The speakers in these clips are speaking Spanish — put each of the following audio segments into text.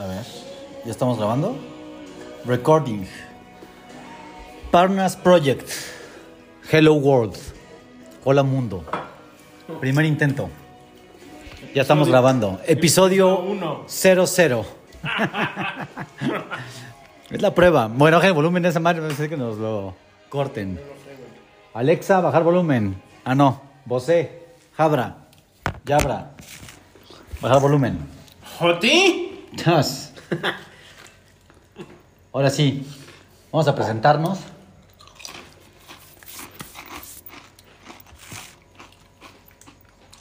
A ver, ¿ya estamos grabando? Recording. Parnas Project. Hello World. Hola mundo. Primer intento. Ya estamos grabando. Episodio uno. 00. es la prueba. Bueno, baja el volumen de esa madre, no sé que nos lo corten. Alexa, bajar volumen. Ah, no. Bosé, Jabra, Yabra. Bajar volumen. ¿Joti? Dios. Ahora sí, vamos a presentarnos.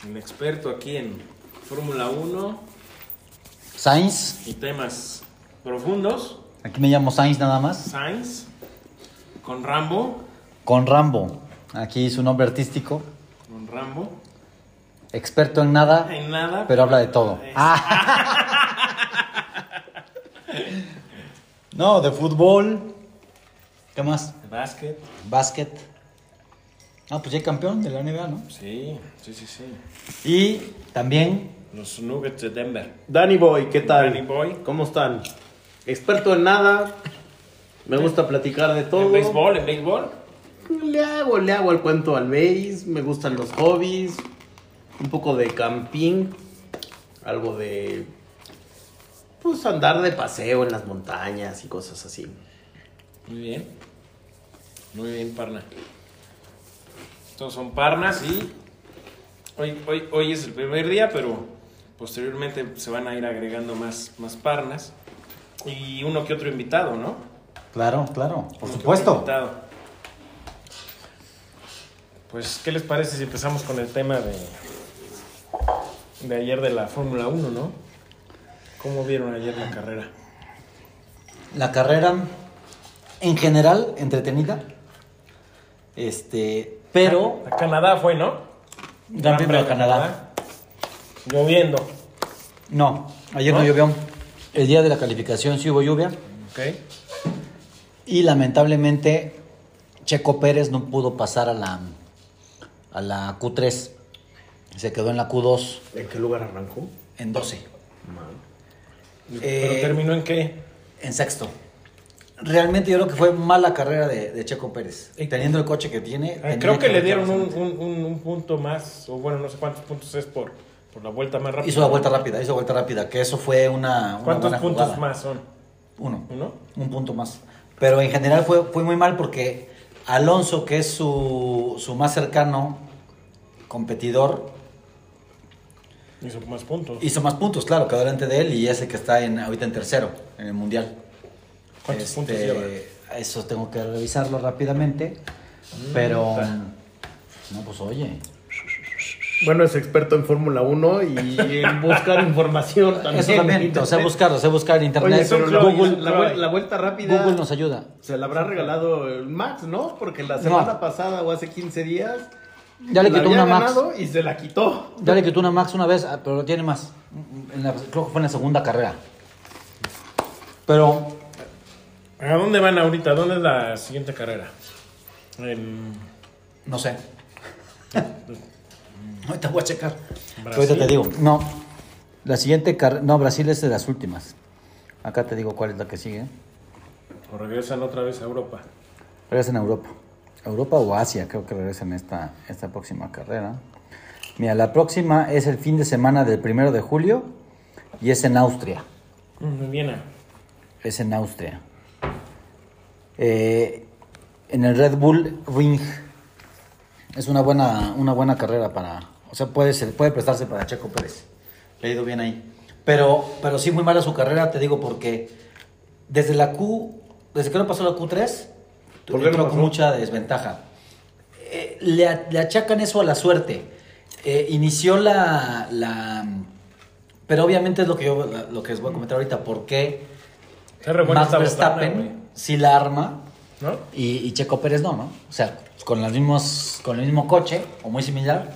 El experto aquí en Fórmula 1 Sainz. y temas profundos. Aquí me llamo Sainz nada más. Sainz con Rambo. Con Rambo. Aquí su nombre artístico. Con Rambo. Experto en nada, En nada. pero habla de todo. Es- Ah. No, de fútbol. ¿Qué más? de Básquet. Básquet. Ah, pues ya campeón de la NBA, ¿no? Sí, sí, sí, sí. Y también Los Nuggets de Denver. Danny Boy, ¿qué tal? Danny Boy. ¿Cómo están? Experto en nada. Me gusta platicar de todo. ¿En béisbol? ¿En béisbol? Le hago, le hago el cuento al béis. Me gustan los hobbies. Un poco de camping. Algo de. Pues andar de paseo en las montañas y cosas así. Muy bien. Muy bien, Parna. Estos son Parnas y hoy, hoy, hoy es el primer día, pero posteriormente se van a ir agregando más, más Parnas y uno que otro invitado, ¿no? Claro, claro, por Uno supuesto. invitado. Pues, ¿qué les parece si empezamos con el tema de, de ayer de la Fórmula 1, no? ¿Cómo vieron ayer la carrera? La carrera, en general, entretenida. Este, pero A Canadá fue, ¿no? Gran Premio de Canadá. Lloviendo. no, ayer no ¿No? llovió. El día de la calificación sí hubo lluvia. Ok. Y lamentablemente, Checo Pérez no pudo pasar a la, a la Q3. Se quedó en la Q2 ¿En qué lugar arrancó? en 12, ¿Pero Eh, terminó en qué? en sexto. Realmente yo creo que fue mala carrera de, de Checo Pérez. Y- Teniendo el coche que tiene. Tenía creo que le dieron un, un- un- un punto más, o bueno, no sé cuántos puntos es por, por la vuelta más rápida. Hizo la vuelta rápida, hizo vuelta rápida, que eso fue una, una ¿Cuántos buena puntos jugada. más son? Uno. ¿Uno? Un punto más. Pero en general fue, fue muy mal porque Alonso, que es su, su más cercano competidor, Hizo más puntos. hizo más puntos, claro, quedó delante de él y ese que está en, ahorita en tercero en el mundial. ¿Cuántos Este, puntos lleva? Eso tengo que revisarlo rápidamente. Pero. ta. No, pues oye. Bueno, es experto en Fórmula 1 y en buscar información también. Eso también, o sea, internet. buscarlo, sé buscar en internet. Oye, pero la, Google, la, vuel- la vuelta rápida. Google nos ayuda. Se la habrá regalado el Max, ¿no? Porque la semana pasada o hace 15 días. Ya le la quitó había una Max. ganado y se la quitó. Ya le quitó una Max una vez, ah, pero tiene más. En la- creo que fue en la segunda carrera. Pero ¿A dónde van ahorita? ¿Dónde es la siguiente carrera? En no sé. Ahorita voy a checar. Brasil. Ahorita te digo. No. La siguiente carrera. No, Brasil es de las últimas. Acá te digo cuál es la que sigue. o regresan otra vez a Europa. Regresan a Europa. Europa o Asia, creo que regresan esta, esta próxima carrera. Mira, la próxima es el fin de semana del primero de julio y es en Austria. Mm, En Viena. Es en Austria. Eh, en el Red Bull Ring. Es una buena, una buena carrera para. O sea, puede, ser- puede prestarse para Checo Pérez. Le ha ido bien ahí. Pero, pero sí, muy mala su carrera, te digo, porque desde la Q. Desde que no pasó la Q3, ¿Por qué no con mucha desventaja. Eh, le, le achacan eso a la suerte. Eh, inició la, la. Pero obviamente es lo que yo lo que les voy a comentar ahorita. ¿Por qué Max. Verstappen sí la arma ¿No? y, y Checo Pérez no, ¿no? O sea, con, las mismos, con el mismo coche o muy similar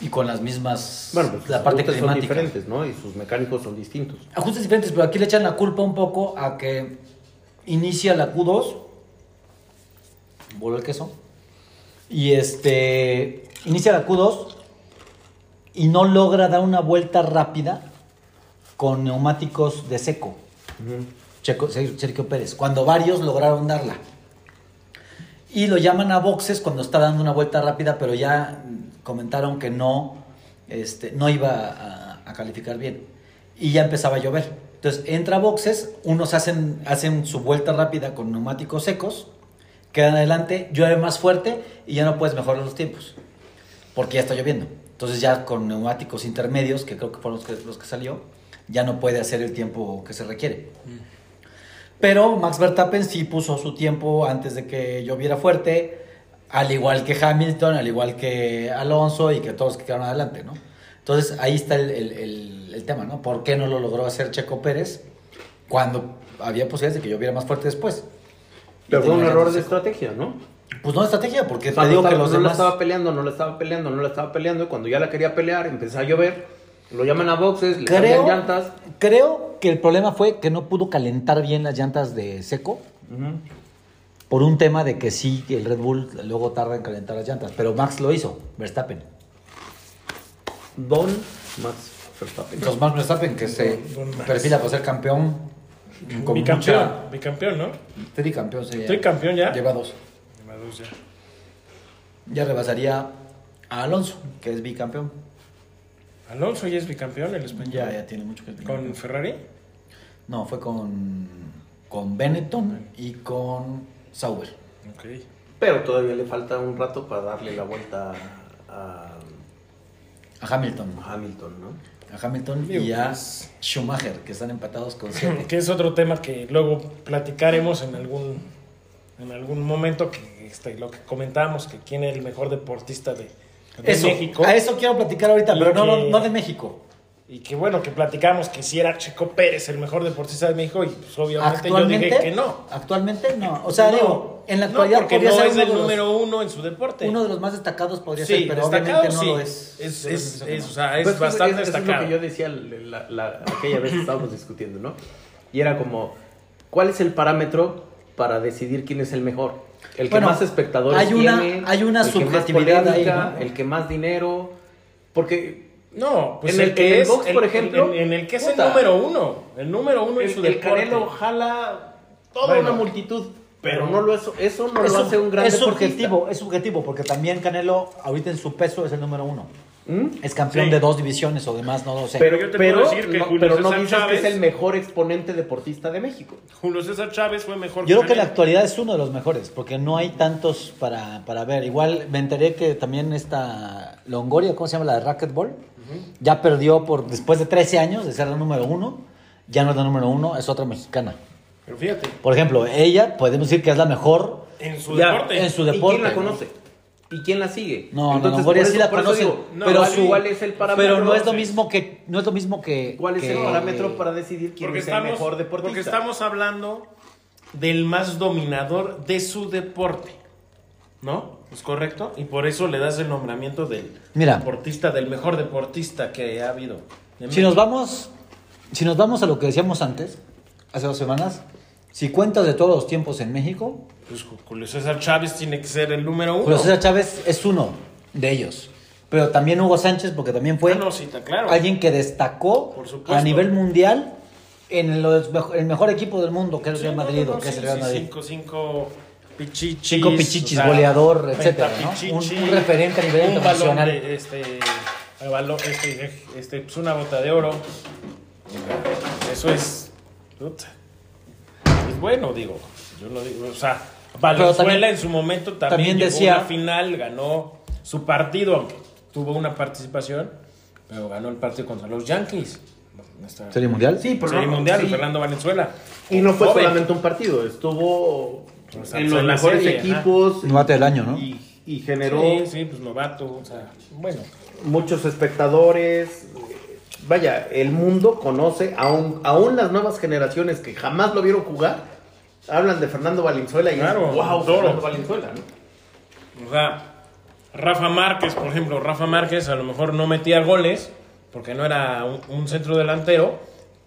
y con las mismas. Bueno, pues la parte ajustes son climática. diferentes, ¿no? Y sus mecánicos son distintos. Ajustes diferentes, pero aquí le echan la culpa un poco a que inicia la Q2. Voló el queso. Y este. Inicia la Q2 y no logra dar una vuelta rápida con neumáticos de seco. Checo, Sergio Pérez, cuando varios lograron darla. Y lo llaman a boxes cuando está dando una vuelta rápida, pero ya comentaron que no, este, no iba a, a calificar bien. Y ya empezaba a llover. Entonces entra a boxes, unos hacen, hacen su vuelta rápida con neumáticos secos, quedan adelante, llueve más fuerte y ya no puedes mejorar los tiempos, porque ya está lloviendo. Entonces ya con neumáticos intermedios, que creo que fueron los que, los que salió, ya no puede hacer el tiempo que se requiere. Pero Max Verstappen sí puso su tiempo antes de que lloviera fuerte, al igual que Hamilton, al igual que Alonso y que todos los que quedaron adelante, ¿no? Entonces ahí está el, el, el, el tema, ¿no? ¿Por qué no lo logró hacer Checo Pérez cuando había posibilidades de que lloviera más fuerte después? Pero fue un error de estrategia, ¿no? Pues no de estrategia, porque O sea, te no, digo que los no la demás... estaba peleando, no la estaba peleando, no la estaba peleando. Y cuando ya la quería pelear, empezó a llover. Lo llaman a boxes, le cambian Creo, llantas. creo que el problema fue que no pudo calentar bien las llantas de seco por un tema de que sí, que el Red Bull luego tarda en calentar las llantas. Pero Max lo hizo, Verstappen. Don Max Verstappen. Entonces Max Verstappen que se Don perfila para ser campeón. Con Bicampeón, mucha- bicampeón, ¿no? Tricampeón sería. Tricampeón ya. Lleva dos. Lleva dos ya. Ya rebasaría a Alonso, que es bicampeón. Alonso ya es bicampeón, el español. Ya, ya tiene mucho que bicampeón. ¿Con Ferrari? No, fue con, con Benetton y con Sauber. Ok. Pero todavía le falta un rato para darle la vuelta a, A Hamilton. a Hamilton, ¿no? A Hamilton y a pues- Schumacher, que están empatados con. Que es otro tema que luego platicaremos en algún en algún momento que este, lo que comentábamos que quién es el mejor deportista de, de Eso, México a eso quiero platicar ahorita, pero no, que- no, no de México. y que bueno que platicamos que si era Checo Pérez el mejor deportista de México y pues obviamente yo dije que no. Actualmente no. O sea, No, digo, en la no, actualidad porque podría no ser es uno el de los- número uno en su deporte. Uno de los más destacados podría sí, ser, pero destacado obviamente no sí. lo es. Es, es, es, no. o sea, es Pues, bastante eso destacado. Es lo que yo decía la, la- aquella vez que estábamos discutiendo, ¿no? Y era como, ¿cuál es el parámetro para decidir quién es el mejor? El que Bueno, más espectadores hay una- tiene, hay una el que más subjetividad ahí, ¿no? el que más dinero, porque No, pues En el, el- que en el es, box, el- por ejemplo, en, en el que es puta. el número uno, el número uno en su el deporte. Canelo jala toda Bueno, una multitud, pero no lo es, eso no Es, lo hace un gran es subjetivo, es subjetivo, porque también Canelo, ahorita en su peso, es el número uno. ¿Mm? Es campeón Sí. de dos divisiones o demás, no lo sé. Pero, yo te pero, puedo decir que no, Julio pero no César dices que Chávez- es el mejor exponente deportista de México. Julio César Chávez fue mejor Yo creo que en la actualidad es uno de los mejores, porque no hay tantos para, para ver. Igual me enteré que también esta Longoria, ¿cómo se llama? La de racquetball, ya perdió por después de 13 años de ser la número uno, ya no es la número uno, es otra mexicana. Pero fíjate, Por ejemplo, ella podemos decir que es la mejor. en su Ya, deporte. en su ¿Y deporte. quién la conoce? ¿Y quién la sigue? No, no, Entonces, Longoria por sí la conocen, no, pero ¿cuál- su, ¿cuál es el parámetro? pero no es lo mismo que no es lo mismo que ¿Cuál es que- el parámetro para decidir quién es el mejor deportista? porque estamos hablando del más dominador de su deporte. ¿No? ¿Es correcto? Y por eso le das el nombramiento del Mira. deportista, del mejor deportista que ha habido. Si nos vamos, si nos vamos a lo que decíamos antes, hace dos semanas, si cuentas de todos los tiempos en México, Pues Julio César Chávez tiene que ser el número uno. Julio César Chávez es uno de ellos. Pero también Hugo Sánchez, porque también fue Ah, no, sí, está claro. alguien que destacó a nivel mundial en el mejor equipo del mundo, que es el Real Madrid, no, no, o que es sí, el Real sí, Madrid. Cinco, cinco pichichis. Cinco pichichis, o sea, goleador, etcétera, ¿no? pentapichichi, Un- un referente a nivel un internacional. balón de, este, balón- este, este, pues una bota de oro. Eso es. Bueno, digo. Yo no digo. O sea, Valenzuela también- en su momento también, también llegó decía- a una final, ganó su partido, aunque tuvo una participación, pero ganó el partido contra los Yankees. Esta- ¿Serie mundial? Sí, pero Serie no, mundial, sí. Fernando Valenzuela. Y no fue Joven. solamente un partido, estuvo O sea, en pues, los en la mejores serie, equipos. Novato del año, ¿no? Y, y generó Sí, sí, pues novato, o sea, bueno. muchos espectadores. Vaya, el mundo conoce, aún, aún las nuevas generaciones que jamás lo vieron jugar, hablan de Fernando Valenzuela y Claro, es, wow, toro". Fernando Valenzuela, ¿no? O sea, Rafa Márquez, por ejemplo, Rafa Márquez a lo mejor no metía goles porque no era un, un centro delantero,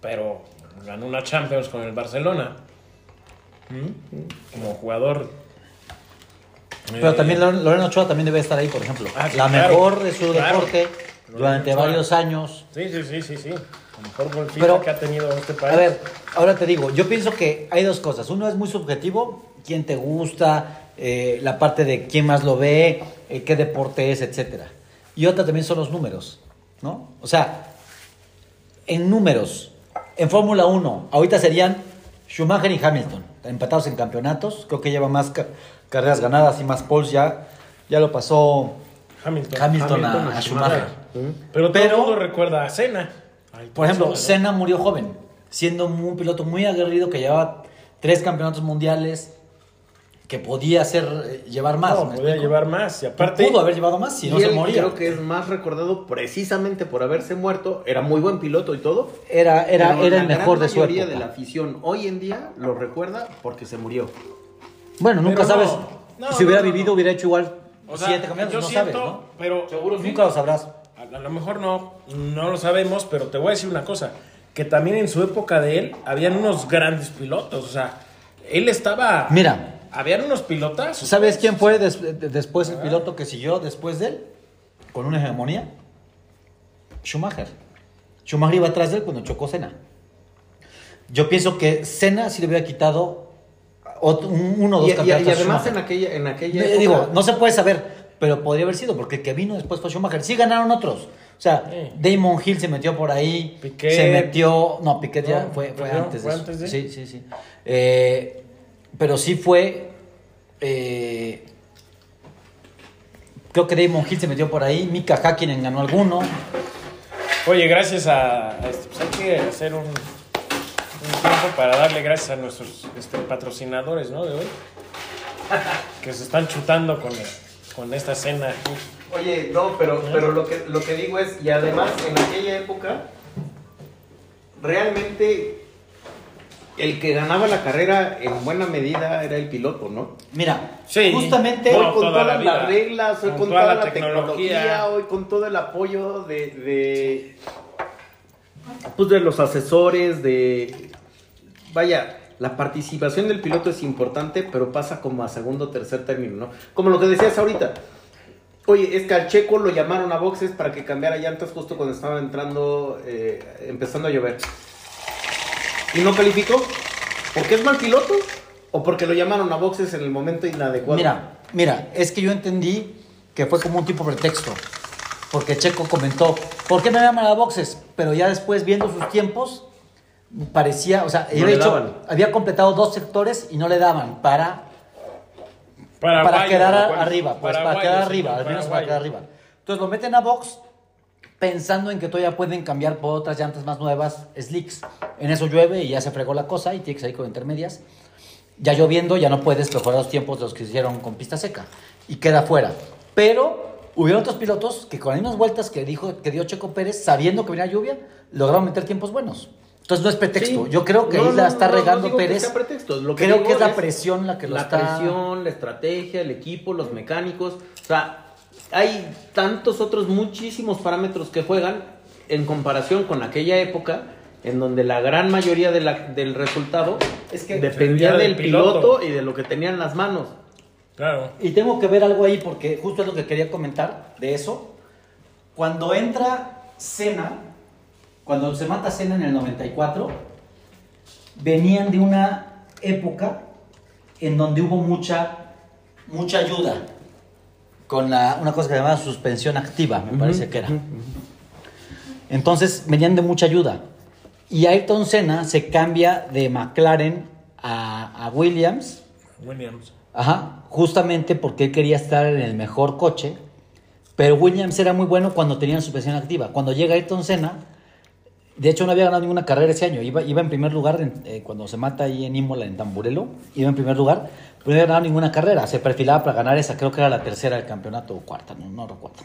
pero ganó una Champions con el Barcelona. ¿Mm? Como jugador. Pero eh, también Lore- Lorena Ochoa también debe estar ahí, por ejemplo. Ah, sí, la claro, mejor de su claro. deporte durante varios años. Sí, sí, sí, sí, sí. mejor golfista que ha tenido este país. A ver, ahora te digo, yo pienso que hay dos cosas. Uno es muy subjetivo, quién te gusta, eh, la parte de quién más lo ve, eh, qué deporte es, etcétera. Y otra también son los números, ¿no? O sea, en números, en Fórmula 1, ahorita serían Schumacher y Hamilton, empatados en campeonatos. Creo que lleva más ca- carreras ganadas y más poles ya. Ya lo pasó Hamilton. Hamilton, a- Hamilton a, a Schumacher. Pero todo Pero- el mundo recuerda a Senna. Ay, Por ejemplo. Senna murió joven, siendo un piloto muy aguerrido que llevaba tres campeonatos mundiales, que podía hacer, eh, llevar más. No, ¿me podía explico? llevar más. Y aparte, Pudo haber llevado más si no se moría. creo que es más recordado precisamente por haberse muerto. Era muy buen piloto y todo. Era, era, pero era la el mejor de su mayoría época. de la afición hoy en día lo recuerda porque se murió. Bueno, nunca Pero sabes. No, si hubiera vivido, no. hubiera hecho igual o sea, siete campeonatos. yo No siento, sabes, ¿no? pero Nunca lo sabrás. A, a lo mejor no, no lo sabemos, pero te voy a decir una cosa, que también en su época de él habían unos grandes pilotos, o sea, él estaba... Mira. Habían unos pilotas. ¿Sabes quién fue des- de- después el piloto que siguió después de él? Con una hegemonía. Schumacher. Schumacher iba atrás de él cuando chocó Senna. Yo pienso que Senna sí le hubiera quitado otro- un- uno o dos Y, y- y campeonatos. a además en aquella, en aquella época- Digo, no se puede saber, pero podría haber sido, porque el que vino después fue Schumacher. Sí ganaron otros. O sea, Sí. Damon Hill se metió por ahí. Piquet. Se metió. No, Piquet ya No, fue, fue ¿fue- antes de fue eso. antes de? Sí, sí, sí. Eh, pero sí fue. eh, creo que Damon Hill se metió por ahí. Mika Hakkinen ganó alguno. Oye, gracias a... a este, pues hay que hacer un, un tiempo para darle gracias a nuestros este, patrocinadores, ¿no? De hoy. Que se están chutando con, con esta cena aquí. Oye, no, pero, pero lo, que, lo que digo es, y además en aquella época, realmente el que ganaba la carrera en buena medida era el piloto, ¿no? Mira, Sí. justamente. Hoy con toda todas las reglas, hoy Con con, toda toda, la la tecnología. tecnología, hoy con todo el apoyo de, de, pues de los asesores, de... Vaya, la participación del piloto es importante, pero pasa como a segundo o tercer término, ¿no? Como lo que decías ahorita. Oye, es que al Checo lo llamaron a boxes para que cambiara llantas justo cuando estaba entrando, eh, empezando a llover. ¿Y no calificó? ¿Porque es mal piloto? ¿O porque lo llamaron a boxes en el momento inadecuado? Mira, mira, es que yo entendí que fue como un tipo de pretexto. Porque Checo comentó, ¿por qué me llaman a boxes? Pero ya después, viendo sus tiempos, parecía, o sea, No hecho- había completado dos sectores y no le daban para, para quedar paraguayo. arriba, pues para quedar arriba, al menos para quedar arriba. Entonces lo meten a box pensando en que todavía pueden cambiar por otras llantas más nuevas, slicks. En eso llueve y ya se fregó la cosa y tienes que salir con intermedias. Ya lloviendo, ya no puedes mejorar los tiempos de los que hicieron con pista seca y queda fuera. Pero hubieron otros pilotos que con las mismas vueltas que, dijo, que dio Checo Pérez, sabiendo que venía lluvia, lograron meter tiempos buenos. Entonces no es pretexto. Sí. Yo creo que No, ahí la no, está no, no regando digo que Pérez. sea pretexto. Lo que creo digo que es la es presión la que lo la está. presión, la estrategia, el equipo, los mecánicos. O sea, hay tantos otros muchísimos parámetros que juegan en comparación con aquella época en donde la gran mayoría de la- del resultado Es que dependía del del piloto. piloto y de lo que tenía en las manos. Claro. Y tengo que ver algo ahí porque justo es lo que quería comentar de eso. Cuando entra Cena, cuando se mata Cena en el 94, venían de una época en donde hubo mucha, mucha ayuda con la, una cosa que se llamaba suspensión activa, me parece que era. Entonces venían de mucha ayuda. Y Ayrton Senna se cambia de McLaren a, a Williams Williams. Ajá, justamente porque él quería estar en el mejor coche, pero Williams era muy bueno cuando tenían suspensión activa. Cuando llega Ayrton Senna, de hecho no había ganado ninguna carrera ese año, iba, iba en primer lugar en- eh, cuando se mata ahí en Imola, en Tamburelo, iba en primer lugar, pero no había ganado ninguna carrera, se perfilaba para ganar esa, creo que era la tercera del campeonato o cuarta, no, no recuerdo.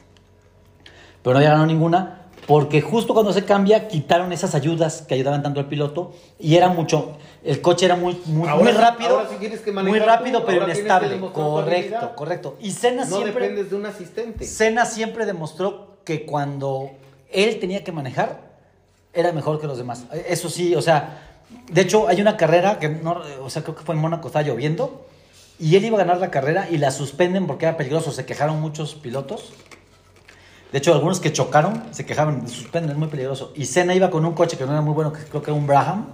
Pero no había ganado ninguna, porque justo cuando se cambia quitaron esas ayudas que ayudaban tanto al piloto y era mucho, el coche era muy, muy, Ahora muy sí- rápido, ahora sí que muy rápido tú, pero inestable, correcto, correcto. Y Senna No siempre, dependes de un asistente. Senna siempre demostró que cuando él tenía que manejar era mejor que los demás. Eso sí, o sea, de hecho hay una carrera que no, o sea, creo que fue en Mónaco, estaba lloviendo y él iba a ganar la carrera y la suspenden porque era peligroso, se quejaron muchos pilotos. De hecho, algunos que chocaron se quejaban, suspenden, es muy peligroso. Y Senna iba con un coche que no era muy bueno, que creo que era un Braham,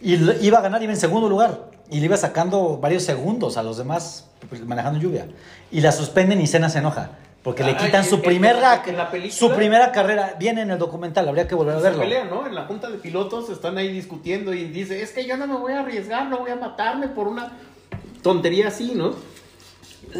y iba a ganar, iba en segundo lugar. Y le iba sacando varios segundos a los demás manejando lluvia. Y la suspenden y Senna se enoja. Porque le Ah, quitan su, en- primera, en la película- su primera carrera. Viene en el documental, habría que volver a verlo. En la junta de pilotos están ahí discutiendo y dice, es que yo no me voy a arriesgar, no voy a matarme por una tontería así, ¿no?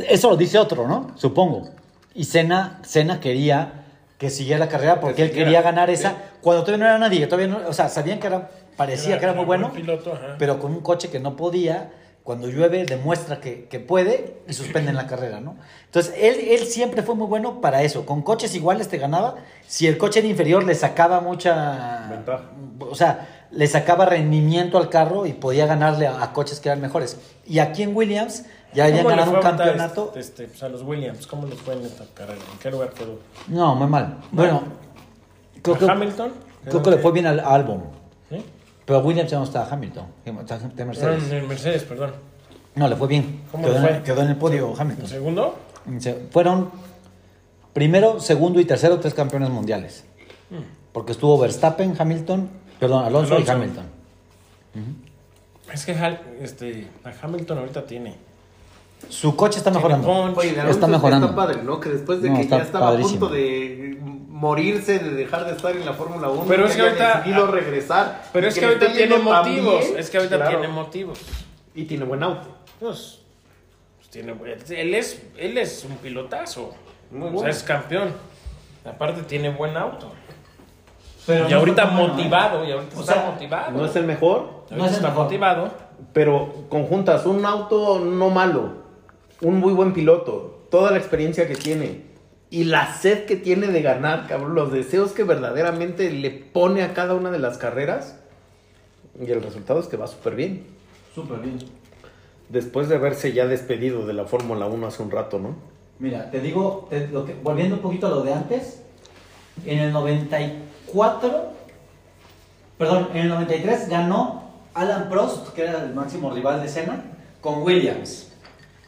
Eso lo dice otro, ¿no? Supongo. Y Senna, Senna quería que siguiera la carrera porque Que él siguiera, quería ganar sí. esa cuando todavía no era nadie. Todavía no, o sea, sabían que era, parecía que era muy buen bueno, piloto, ajá. pero con un coche que no podía. Cuando llueve, demuestra que, que puede y suspenden la carrera, ¿no? Entonces, él, él siempre fue muy bueno para eso. Con coches iguales te ganaba. Si el coche era inferior, le sacaba mucha. Ventaja. O sea, le sacaba rendimiento al carro y podía ganarle a, a coches que eran mejores. Y aquí en Williams ya habían ¿Cómo le ganado un campeonato. Este, este, pues, a los Williams, ¿cómo les fue en esta carrera? ¿En qué lugar quedó? No, muy mal. Bueno, creo ¿A que, Hamilton? creo que le fue bien al Albon. ¿Sí? Pero Williams ya no está Hamilton. Está de Mercedes. No, en Mercedes, perdón. No, le fue bien. ¿Cómo Quedó, le en- fue? quedó en el podio ¿En Hamilton. segundo? Se- Fueron primero, segundo y tercero tres campeones mundiales. Porque estuvo Verstappen, Hamilton, perdón, Alonso, Alonso. y Hamilton. Es que este, a Hamilton ahorita tiene. Su coche está mejorando. Oye, Alonso Está mejorando. Está padre, ¿no? Que después de No, que está ya estaba padrísimo. a punto de morirse, de dejar de estar en la Fórmula 1, Pero es que ahorita- decidido regresar. Pero es que ahorita tiene motivos. Es que ahorita Claro. tiene motivos. Y tiene buen auto. Pues, pues tiene, él, es, él es un pilotazo. Muy O sea, es campeón. Aparte tiene buen auto. Pero y no ahorita motivado, y ahorita O está sea, motivado. No es el mejor, no es el está mejor. motivado. pero conjuntas un auto no malo, un muy buen piloto, toda la experiencia que tiene y la sed que tiene de ganar, cabrón, los deseos que verdaderamente le pone a cada una de las carreras. Y el resultado es que va súper bien. Súper bien. Después de haberse ya despedido de la Fórmula 1 hace un rato, ¿no? Mira, te digo, te- lo que- volviendo un poquito a lo de antes, en el 94, perdón, en el 93 ganó Alan Prost, que era el máximo rival de Senna, con Williams.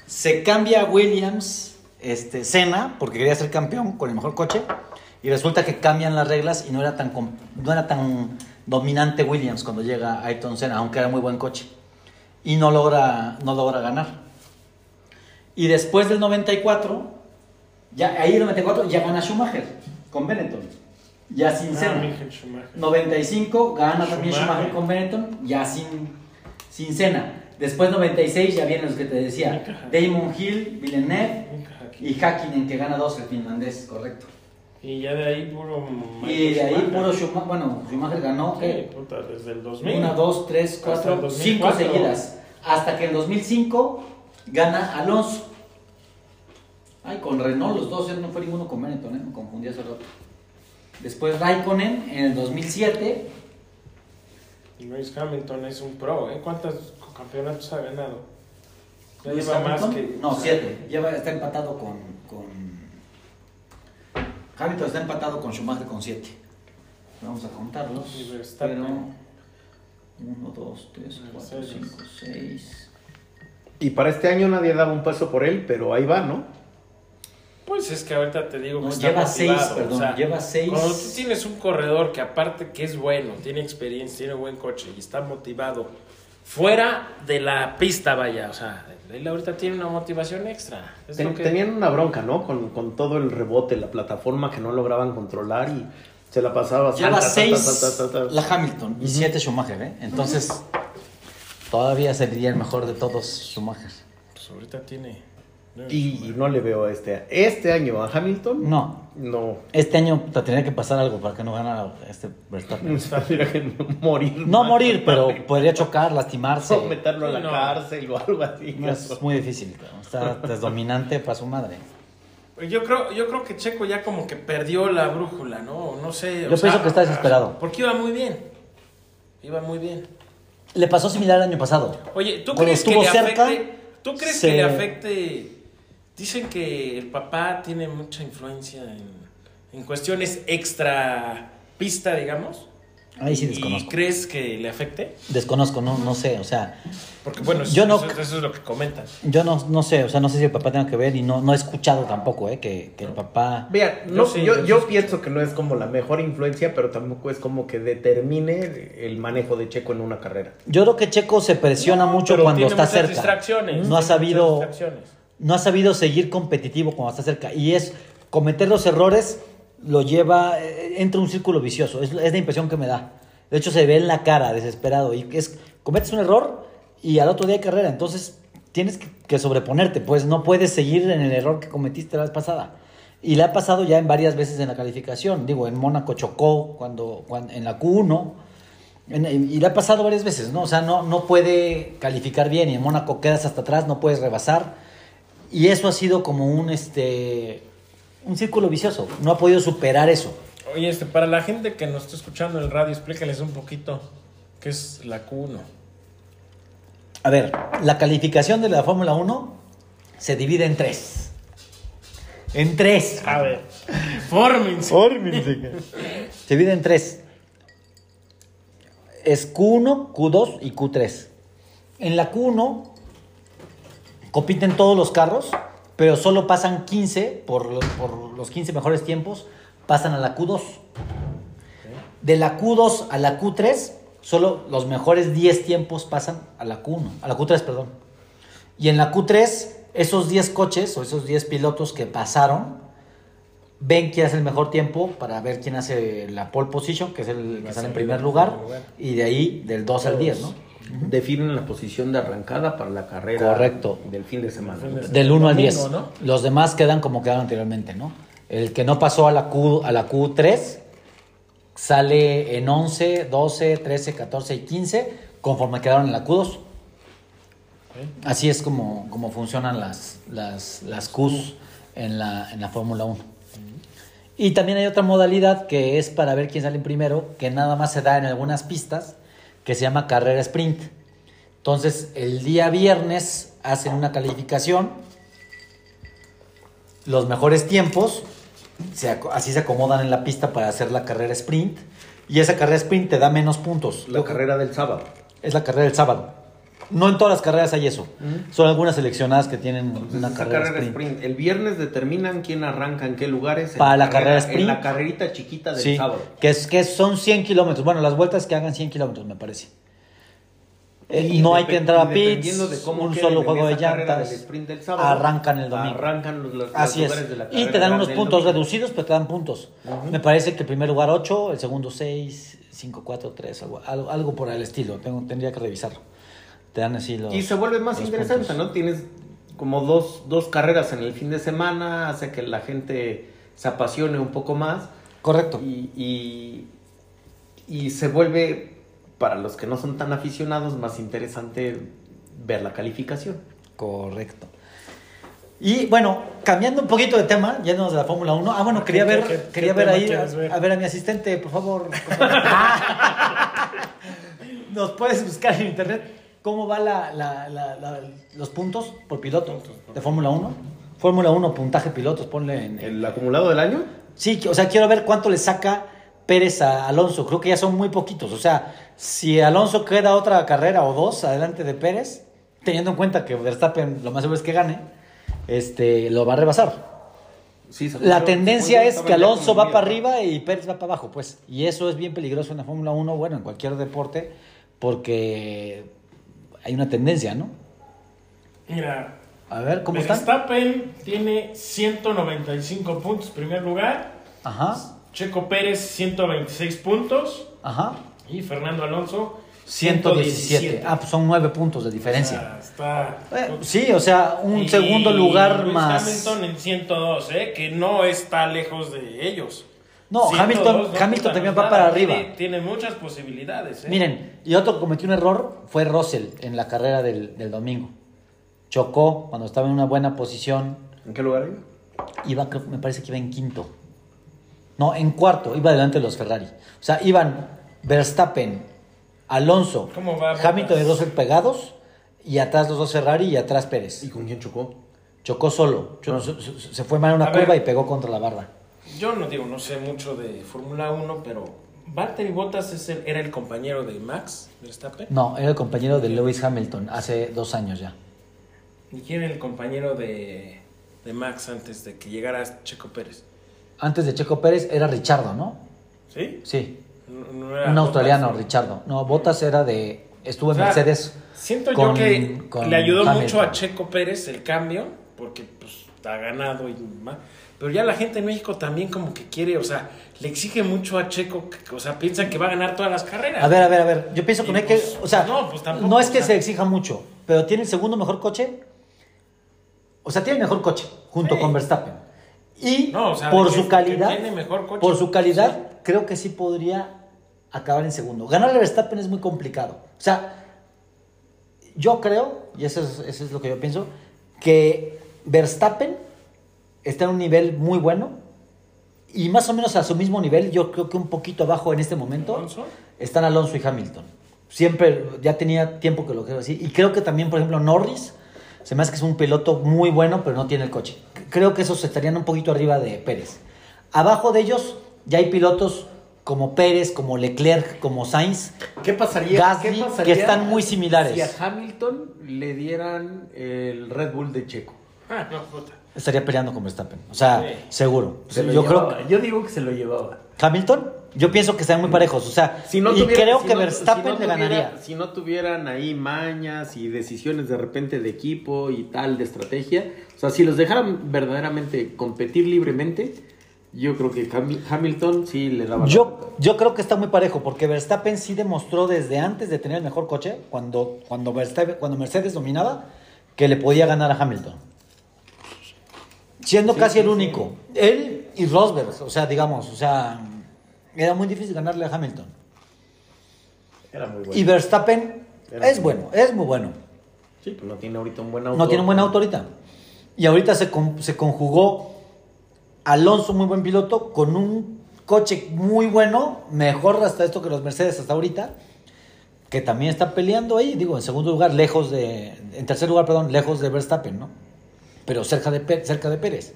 Se cambia a Williams, este, Senna, porque quería ser campeón con el mejor coche, y resulta que cambian las reglas y no era tan, no era tan dominante Williams cuando llega Ayrton Senna, aunque era muy buen coche. Y no logra, no logra ganar. Y después del 94, ya, ahí el 94 ya gana Schumacher con Benetton. Ya sin Ah, Senna. Michael Schumacher. 95 gana también Schumacher. Schumacher con Benetton, ya sin, sin Senna. Después 96 ya vienen los que te decía. Damon Hill, Villeneuve y Hakkinen que gana dos, el finlandés, correcto. Y ya de ahí puro. Y de ahí puro Schumacher. Bueno, Schumacher ganó Sí, ¿qué? puta, desde el 2000. Una, dos, tres, cuatro, cinco 2004. seguidas. Hasta que en 2005 gana Alonso. Ay, con Renault los dos, no fue ninguno con Benetton, ¿eh? me confundí hace rato. Después Raikkonen en el 2007. Y Lewis Hamilton es un pro, ¿eh? ¿Cuántos campeonatos ha ganado? Ya lleva más que. No, siete. Lleva, está empatado con, con... Hamilton está empatado con Schumacher con siete. Vamos a contarlos. Y Verstappen. Pero... 1, 2, 3, 4, Mercedes. 5, 6. Y para este año nadie daba un paso por él, pero ahí va, ¿no? Pues es que ahorita te digo que No, está lleva motivado, seis, perdón, lleva seis. Cuando tú tienes un corredor que aparte que es bueno, tiene experiencia, tiene buen coche y está motivado, fuera de la pista vaya, o sea, él ahorita tiene una motivación extra. Es Ten- lo que- Tenían una bronca, ¿no? Con, con todo el rebote, la plataforma que no lograban controlar y se la pasaba. Lleva salta, seis ta, ta, ta, ta, ta. la Hamilton y siete Schumacher, ¿eh? Entonces, todavía sería el mejor de todos Schumacher. Pues ahorita tiene... Y, y no le veo este este año a Hamilton. No, No. este año te tendría que pasar algo para que no ganara este Verstappen. Tendría que morir. No morir, pero podría chocar, lastimarse. O meterlo a la no. cárcel o algo así. No, es muy difícil. Está desdominante para su madre. Yo creo, yo creo que Checo ya como que perdió la brújula, ¿no? No sé. o Yo pienso que está desesperado. Porque iba muy bien. Iba muy bien. Le pasó similar el año pasado. Oye, ¿tú Cuando crees que le cerca, afecte? ¿Tú crees se- que le afecte? Dicen que el papá tiene mucha influencia en, en cuestiones extra pista, digamos. Ahí sí ¿Y desconozco. crees que le afecte? Desconozco, no, no sé, o sea, Porque bueno, eso, Yo no- eso- eso es lo que comentan. yo no, no sé, o sea, no sé si el papá tenga que ver y no, no he escuchado tampoco, ¿eh? Que, que el papá... Mira, Yo no, sí, yo, yo yo sí. pienso que no es como la mejor influencia, pero tampoco es como que determine el manejo de Checo en una carrera. Yo creo que Checo se presiona No, mucho pero cuando tiene está muchas cerca. distracciones. No ha sabido. No ha sabido seguir competitivo cuando está cerca. Y es cometer los errores lo lleva, eh, entra un círculo vicioso. Es, es la impresión que me da. De hecho, se ve en la cara, desesperado. Y es, cometes un error y al otro día hay carrera. Entonces, tienes que, sobreponerte. Pues no puedes seguir en el error que cometiste la vez pasada. Y le ha pasado ya en varias veces en la calificación. Digo, en Mónaco chocó cuando, cuando en la Q1. En- y le ha pasado varias veces, ¿no? O sea, no, no puede calificar bien y en Mónaco quedas hasta atrás, no puedes rebasar. Y eso ha sido como un, este, un círculo vicioso. No ha podido superar eso. Oye, este, para la gente que nos está escuchando en el radio, explícales un poquito qué es la Q1. A ver, la calificación de la Fórmula 1 se divide en tres. En tres. A ver, fórmense. Se divide en tres. Es Q1, Q2 y Q3. En la Q1 compiten todos los carros, pero solo pasan 15, por, lo- por los 15 mejores tiempos, pasan a la Q2. De la Q2 a la Q3, solo los mejores 10 tiempos pasan a la Q1, a la Q3, perdón. Y en la Q3, esos 10 coches o esos 10 pilotos que pasaron, ven quién hace el mejor tiempo para ver quién hace la pole position, que es el que sale en primer lugar. y de ahí del 2 al 10, ¿no? Definen la posición de arrancada para la carrera Correcto. del fin de semana. Fin de semana. Del 1 al Domingo, 10. ¿no? Los demás quedan como quedaron anteriormente, ¿no? El que no pasó a la Q a la Q3 sale en 11, 12, 13, 14 y 15 conforme quedaron en la Q2. Así es como, como funcionan las, las, las Qs en la, en la Fórmula 1. Y también hay otra modalidad que es para ver quién sale en primero, que nada más se da en algunas pistas, que se llama carrera sprint. Entonces, el día viernes hacen una calificación, los mejores tiempos, se así se acomodan en la pista para hacer la carrera sprint, y esa carrera sprint te da menos puntos. La carrera del sábado. Es la carrera del sábado. No en todas las carreras hay eso. Son algunas seleccionadas que tienen Entonces, una carrera, carrera sprint. sprint. El viernes determinan quién arranca en qué lugares. en Para la carrera sprint. En la carrerita chiquita del Sí, sábado. que, es, que son 100 kilómetros. Bueno, las vueltas que hagan 100 kilómetros, me parece. Eh, Y no hay que entrar a pits, dependiendo de cómo un solo juego de llantas. del sprint del sábado, arrancan el domingo. Arrancan los, los Así es. lugares de la Y te dan unos puntos domingo. reducidos, pero te dan puntos. Me parece que el primer lugar 8, el segundo 6, 5, 4, 3, algo, algo, algo por el estilo. Tengo, tendría que revisarlo. Te dan así los. Y se vuelve más interesante, puntos. ¿no? Tienes como dos, dos carreras en el fin de semana, hace que la gente se apasione un poco más Correcto. y, y, y se vuelve, para los que no son tan aficionados, más interesante ver la calificación. Correcto. Y bueno, cambiando un poquito de tema, yéndonos de la Fórmula 1. Ah, bueno, quería ¿Qué- ver, qué- qué quería ver ahí, ver? a ver a mi asistente, por favor. Nos puedes buscar en internet cómo va la, la- la- la- los puntos por piloto de Fórmula 1. Fórmula 1, puntaje pilotos, ponle en... ¿El acumulado del año? Sí, o sea, quiero ver cuánto le saca Pérez a Alonso. Creo que ya son muy poquitos. O sea, si Alonso queda otra carrera o dos adelante de Pérez, teniendo en cuenta que Verstappen lo más seguro es que gane, este, lo va a rebasar. Sí, La tendencia es que Alonso va para arriba y Pérez va para abajo, pues. Y eso es bien peligroso en la Fórmula 1, bueno, en cualquier deporte, porque hay una tendencia, ¿no? Mira, A ver, ¿cómo están? Verstappen tiene 195 puntos, primer lugar. Ajá, Checo Pérez, 126 puntos. ajá. Y Fernando Alonso, 117. Ah, pues son nueve puntos de O diferencia. sea, está. Eh, sí, o sea, un Y segundo lugar más. Hamilton en 102, ¿eh? que no está lejos de ellos. No, 102, Hamilton- no Hamilton también va para arriba. Tiene, tiene muchas posibilidades. ¿eh? Miren, y otro que cometió un error fue Russell en la carrera del, del domingo. Chocó cuando estaba en una buena posición. ¿En qué lugar iba? Iba, me parece que iba en quinto. No, en cuarto. Iba delante de los Ferrari. O sea, iban Verstappen, Alonso, ¿Cómo va, Hamilton y? Russell pegados. Y atrás los dos Ferrari y atrás Pérez. ¿Y con quién chocó? Chocó solo. Se- fue mal en una A ver. curva y pegó contra la barra. Yo no digo, no sé mucho de Fórmula 1, pero Valtteri Bottas es el- era el compañero de Max Verstappen. No, era el compañero de Lewis Hamilton hace dos años ya. ¿Y quién era el compañero de, de Max antes de que llegara Checo Pérez? Antes de Checo Pérez era Richardo, ¿no? ¿Sí? Sí, No- no era un Bottas, australiano, ¿no? Richardo. No, Bottas era de... Estuvo en O sea, Mercedes. Siento con- yo que con le ayudó Hamilton. mucho a Checo Pérez el cambio, porque pues ha ganado y más. Pero ya la gente en México también como que quiere, o sea, le exige mucho a Checo, que- o sea, piensan que va a ganar todas las carreras. A ver, a ver, a ver. Yo pienso que Y no hay que... pues, O sea, no, pues tampoco, no es que o sea. se exija mucho, pero tiene el segundo mejor coche. O sea, tiene el mejor coche junto Sí. con Verstappen. Y No, o sea, por que- su que calidad, tiene mejor coche. por su calidad, creo que sí podría acabar en segundo. Ganarle a Verstappen es muy complicado. O sea, yo creo, y eso es, eso es lo que yo pienso, que Verstappen está en un nivel muy bueno y más o menos a su mismo nivel, yo creo que un poquito abajo en este momento, ¿Alonso? están Alonso y Hamilton. Siempre, ya tenía tiempo que lo quiero decir. Y creo que también, por ejemplo, Norris, se me hace que es un piloto muy bueno, pero no tiene el coche. Creo que esos estarían un poquito arriba de Pérez. Abajo de ellos ya hay pilotos como Pérez, como Leclerc, como Sainz. ¿Qué pasaría? Gasly, qué pasaría que están muy similares. Si a Hamilton le dieran el Red Bull de Checo. Ah, no, puta. Estaría peleando con Verstappen. O sea, Sí. seguro. Se yo creo que Yo digo que se lo llevaba. Hamilton, yo pienso que están muy parejos. O sea, Si no y tuviera- creo si que no- Verstappen si no le ganaría. Si no tuvieran ahí mañas y decisiones de repente de equipo y tal, de estrategia, o sea, si los dejaran verdaderamente competir libremente, yo creo que Ham- Hamilton sí le daba Yo, yo creo que está muy parejo, porque Verstappen sí demostró desde antes de tener el mejor coche, cuando, cuando, Verstappen- cuando Mercedes dominaba, que le podía ganar a Hamilton. Siendo Sí, casi sí, el sí. único. Él y Rosberg, o sea, digamos, o sea, era muy difícil ganarle a Hamilton. Era muy bueno. Y Verstappen Era es bueno, es muy bueno. Sí, pues no tiene ahorita un buen auto. No tiene un buen auto ahorita. Y ahorita se, con- se conjugó Alonso, muy buen piloto, con un coche muy bueno, mejor hasta esto que los Mercedes hasta ahorita, que también está peleando ahí, digo, en segundo lugar, lejos de, en tercer lugar, perdón, lejos de Verstappen, ¿no? Pero cerca de, Pé- cerca de Pérez.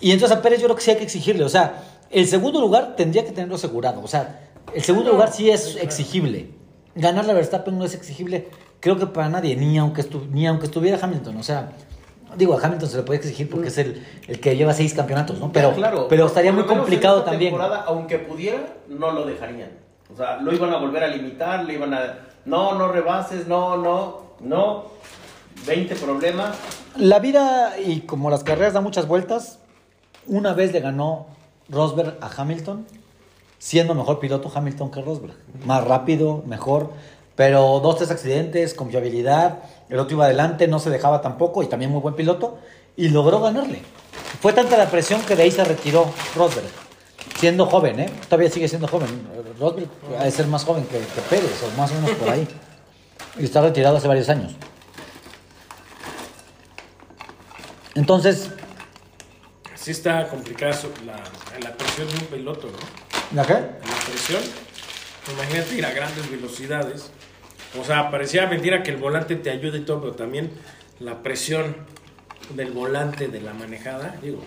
Y entonces a Pérez yo creo que sí hay que exigirle, o sea, el segundo lugar tendría que tenerlo asegurado, o sea, el segundo lugar sí es exigible. Ganarle a Verstappen no es exigible, creo que para nadie, ni aunque, ni aunque estuviera Hamilton, o sea, digo, a Hamilton se le puede exigir porque es el, el que lleva seis campeonatos, ¿no? Pero, Claro, pero estaría muy en complicado también. aunque pudiera, no lo dejarían. O sea, lo iban a volver a limitar, le iban a. No, no rebases, no, no, no. 20 problemas. La vida y como las carreras dan muchas vueltas, una vez le ganó Rosberg a Hamilton, siendo mejor piloto Hamilton que Rosberg. Más rápido, mejor, pero dos, tres accidentes, confiabilidad, el otro iba adelante, no se dejaba tampoco y también muy buen piloto y logró ganarle. Fue tanta la presión que de ahí se retiró Rosberg, siendo joven, ¿eh? Todavía sigue siendo joven. Rosberg ha de ser más joven que, que Pérez o más o menos por ahí. Y está retirado hace varios años. Entonces, Sí está complicada la, la presión de un piloto, ¿no? ¿la qué? La presión. Imagínate ir a grandes velocidades. O sea, parecía mentira que el volante te ayude y todo, pero también la presión del volante de la manejada, digo.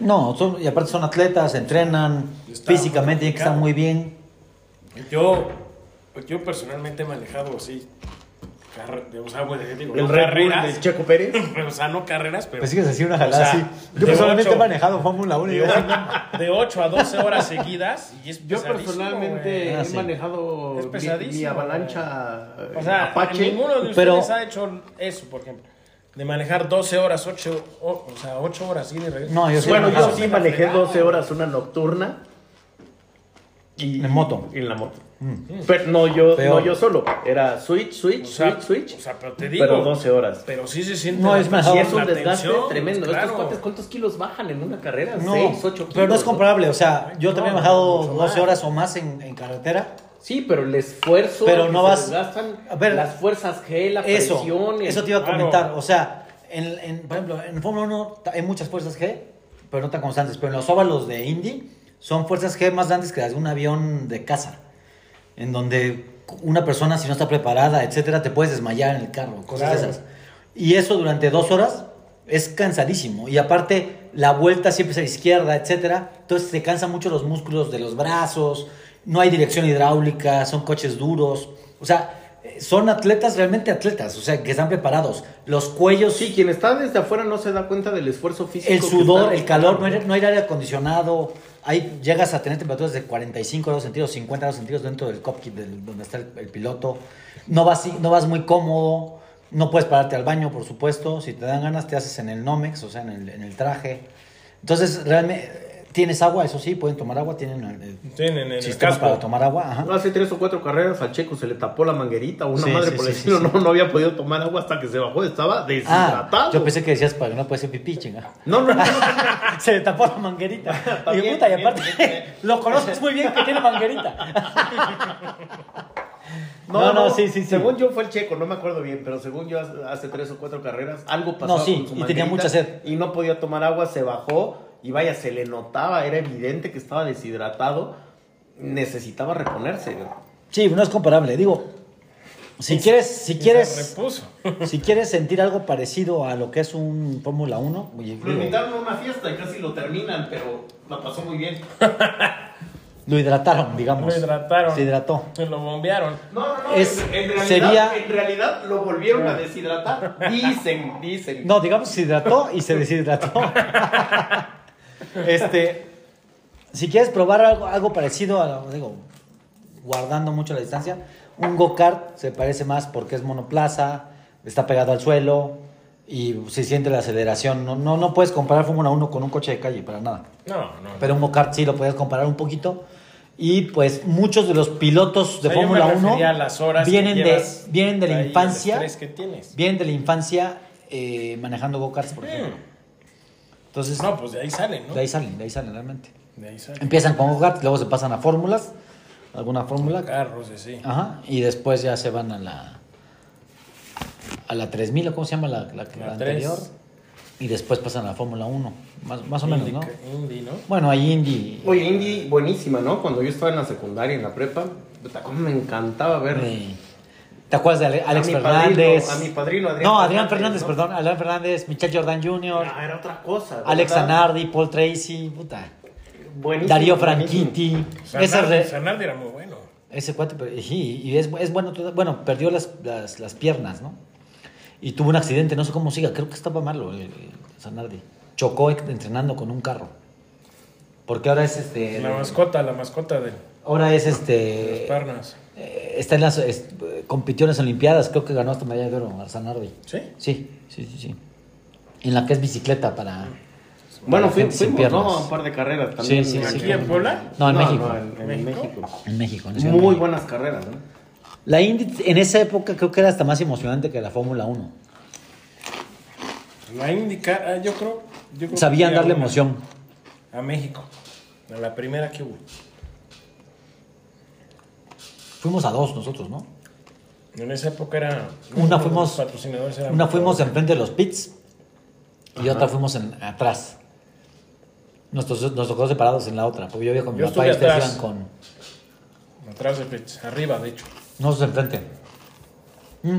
No, son- y aparte son atletas, entrenan, Está físicamente tienen que estar muy bien. Yo, yo personalmente he manejado así, o sea, bueno, digo, El no Red Bull carreras, de Checo Pérez. o sea, no carreras, pero Pues sigues así una o jalada sea, así. Yo de personalmente ocho- he manejado Fórmula 1 y de, yo o- de 8 a 12 horas seguidas y es Yo personalmente. Ah, he manejado Es mi- pesadísimo, mi, avalancha eh, O sea, Apache. ninguno de ustedes Pero- ha hecho eso, por ejemplo. De manejar 12 horas, 8, o, o sea, 8 horas ir y regresar. No, yo sí Bueno, yo sí manejé 12 horas una nocturna. Y, En moto. En la moto. Pero no yo, Peor. no yo solo. Era switch, switch, O sea, switch, switch. o sea, pero te digo, pero 12 horas. pero sí se siente No, es más, Y es un desgaste tensión, tremendo. claro. Estos cuates, ¿cuántos kilos bajan en una carrera? No, 6, 8 kilos. pero no es comparable. O sea, yo también he No, mucho 12 más. horas o más en, en carretera. Sí, pero el esfuerzo. Pero no vas- desgastan, a ver, las fuerzas G, la Eso, presión. el- eso te iba a Claro. comentar. O sea, en, en- por ejemplo, en Fórmula 1 ta- hay muchas fuerzas G, pero no tan constantes. Pero en los óvalos de Indy son fuerzas G más grandes que las de un avión de caza. En donde una persona, si no está preparada, etcétera, te puedes desmayar en el carro, cosas Claro. esas. Y eso durante dos horas es cansadísimo. Y aparte, la vuelta siempre es a la izquierda, etcétera. Entonces se cansan mucho los músculos de los brazos, no hay dirección hidráulica, son coches duros. O sea, son atletas, realmente atletas, o sea, que están preparados. Los cuellos, Sí, quien está desde afuera no se da cuenta del esfuerzo físico. el sudor, el calor, no hay, no hay aire acondicionado. Hay, llegas a tener temperaturas de 45 grados centígrados, 50 grados centígrados dentro del cockpit del- donde está el, piloto. No vas, no vas muy cómodo, no puedes pararte al baño, por supuesto. Si te dan ganas, te haces en el Nomex, o sea, en el traje. Entonces, realmente, ¿tienes agua? Eso sí, pueden tomar agua, tienen el, el Tienen en el sistema casco. para tomar agua. Ajá. No, hace tres o cuatro carreras al Checo se le tapó la manguerita o una Sí, madre sí, por sí, el estilo. sí. No, no había podido tomar agua hasta que se bajó, estaba deshidratado. Ah, yo pensé que decías para que no puede ser pipí, chinga. No, no, no. Se le tapó la manguerita. y puta, aparte, lo conoces muy bien que tiene manguerita. No, no, sí, sí, sí. Según yo fue el checo, no me acuerdo bien, pero según yo hace, hace tres o cuatro carreras, algo pasó No, sí, con su y tenía mucha sed. Y no podía tomar agua, se bajó y vaya, se le notaba, era evidente que estaba deshidratado, necesitaba reponerse. Sí, no es comparable. Digo, si quieres, si quieres, si quieres sentir algo parecido a lo que es un Fórmula 1, oye, Lo invitaron a una fiesta y casi lo terminan, pero la pasó muy bien. lo hidrataron, digamos. Lo hidrataron. Se hidrató. Se lo bombearon. No, no, no. Es- en, en realidad, sería- en realidad lo volvieron a deshidratar. Dicen, dicen. No, digamos, se hidrató y se deshidrató. este, si quieres probar algo, algo parecido a, digo, guardando mucho la distancia, un go-kart se parece más porque es monoplaza, está pegado al suelo y se siente la aceleración. No, no, no puedes comparar Fórmula 1 con un coche de calle, para nada. No, no. Pero un go-kart sí lo puedes comparar un poquito. Y pues muchos de los pilotos de O sea, Fórmula 1 refería a las horas que vienen, de, vienen de la infancia. estrés que tienes. Vienen de la infancia eh, manejando go-karts, por ejemplo. Entonces, No, pues de ahí salen, ¿no? de ahí salen, de ahí salen realmente. De ahí salen. Empiezan con go-karts, luego se pasan a fórmulas, alguna fórmula. Carros, sí. Ajá, y después ya se van a la a la 3000, ¿o cómo se llama la, la, la La anterior? 3. Y después pasan a la Fórmula 1, más, más o menos, ¿no? Indy, ¿no? Bueno, hay Indy. Oye, Indy, buenísima, ¿no? Cuando yo estaba en la secundaria, en la prepa, cómo me encantaba ver. eh, ¿Te acuerdas de Ale- Alex Fernández? padrino, a mi padrino, Adrián No, Adrián Fernández, Fernández, ¿no? perdón. Adrián Fernández, Michel Jordan Jr., Ah, era otra cosa. de Alex. Zanardi, Paul Tracy, puta. Buenísimo, Darío. Franchitti. Zanardi, era muy bueno. ese cuate, pero- y, y es, es bueno, todo- bueno, perdió las, las, las piernas, ¿no? Y tuvo un accidente, no sé cómo siga, creo que estaba malo el, el Zanardi. Chocó entrenando con un carro. Porque ahora es este. La mascota, la mascota de Ahora es las este. pernas. Eh, está en las. es- compitió en las Olimpiadas, creo que ganó hasta medalla de oro Zanardi. ¿Sí? Sí, sí, sí, sí. En la que es bicicleta para. Bueno, para fui- fuimos, ¿no? A un par de carreras también. Sí, sí, sí. ¿Aquí en Puebla? No, en México. en, en ¿México? México. En México. en Muy buenas carreras, ¿no? La Indy en esa época creo que era hasta más emocionante que la Fórmula 1. La IndyCar, ah, yo creo. Yo creo Sabían darle emoción. A México. A la primera que hubo. Fuimos a dos nosotros, ¿no? En esa época era. Una fuimos, patrocinadores una fuimos enfrente de los pits y Ajá. otra fuimos en, atrás. Nuestros, nos tocó separados en la otra, porque yo iba con mi papá y ustedes iban con Atrás de Fritz, arriba, de hecho. nosotros enfrente. Mm,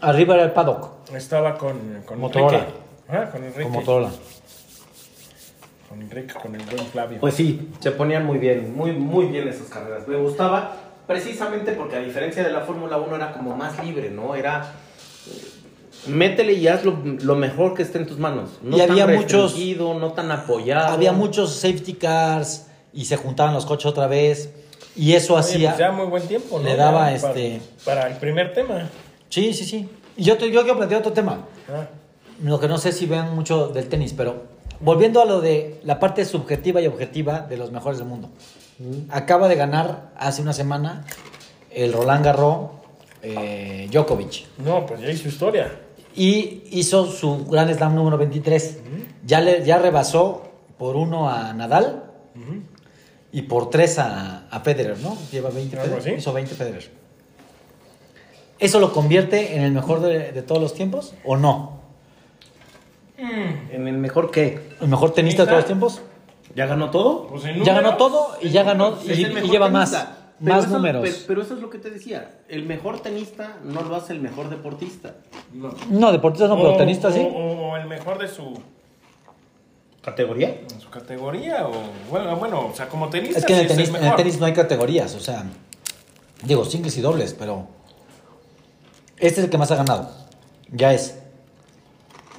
Arriba era el paddock, Estaba con, con Motorola. Enrique. Ah, con Enrique. con Motorola. Con Enrique, con el buen Flavio. Pues sí, se ponían muy bien, muy, muy bien esas carreras. Me gustaba precisamente porque a diferencia de la Fórmula 1 era como más libre, ¿no? Era... eh, Métele y haz lo, lo mejor que esté en tus manos. No Y había tan muchos- restringido, no tan apoyado. Había muchos safety cars y se juntaban los coches otra vez y eso Oye, hacía pues ya muy buen tiempo, ¿no? le daba, Ya para- este- Para el primer tema. Sí, sí, sí. Y yo, te, yo quiero plantear otro tema. Ah, Lo que no sé si vean mucho del tenis, pero volviendo a lo de la parte subjetiva y objetiva de los mejores del mundo. Acaba de ganar hace una semana el Roland Garros eh, Djokovic. no, pues ya hizo historia. Y hizo su Gran Slam número 23. ya, le, ya rebasó por uno a Nadal y por tres a, a Federer, ¿no? Lleva 20 Algo Federer. así. Hizo 20 Federer. ¿Eso lo convierte en el mejor de, de todos los tiempos o no? ¿En el mejor qué? ¿El mejor tenista de todos los tiempos? ¿Ya ganó todo? Pues en Ya ganó todo y ya ganó y, lleva más. Pero más eso- números. Pero, pero eso es lo que te decía. El mejor tenista no lo hace el mejor deportista. No. No, deportistas no, pero O- tenistas sí. O, o el mejor de su. ¿Categoría? en su categoría o bueno, bueno, o sea, como tenista Es que en el, sí tenis, el en el tenis no hay categorías, o sea, digo, singles y dobles, pero este es el que más ha ganado. Ya es.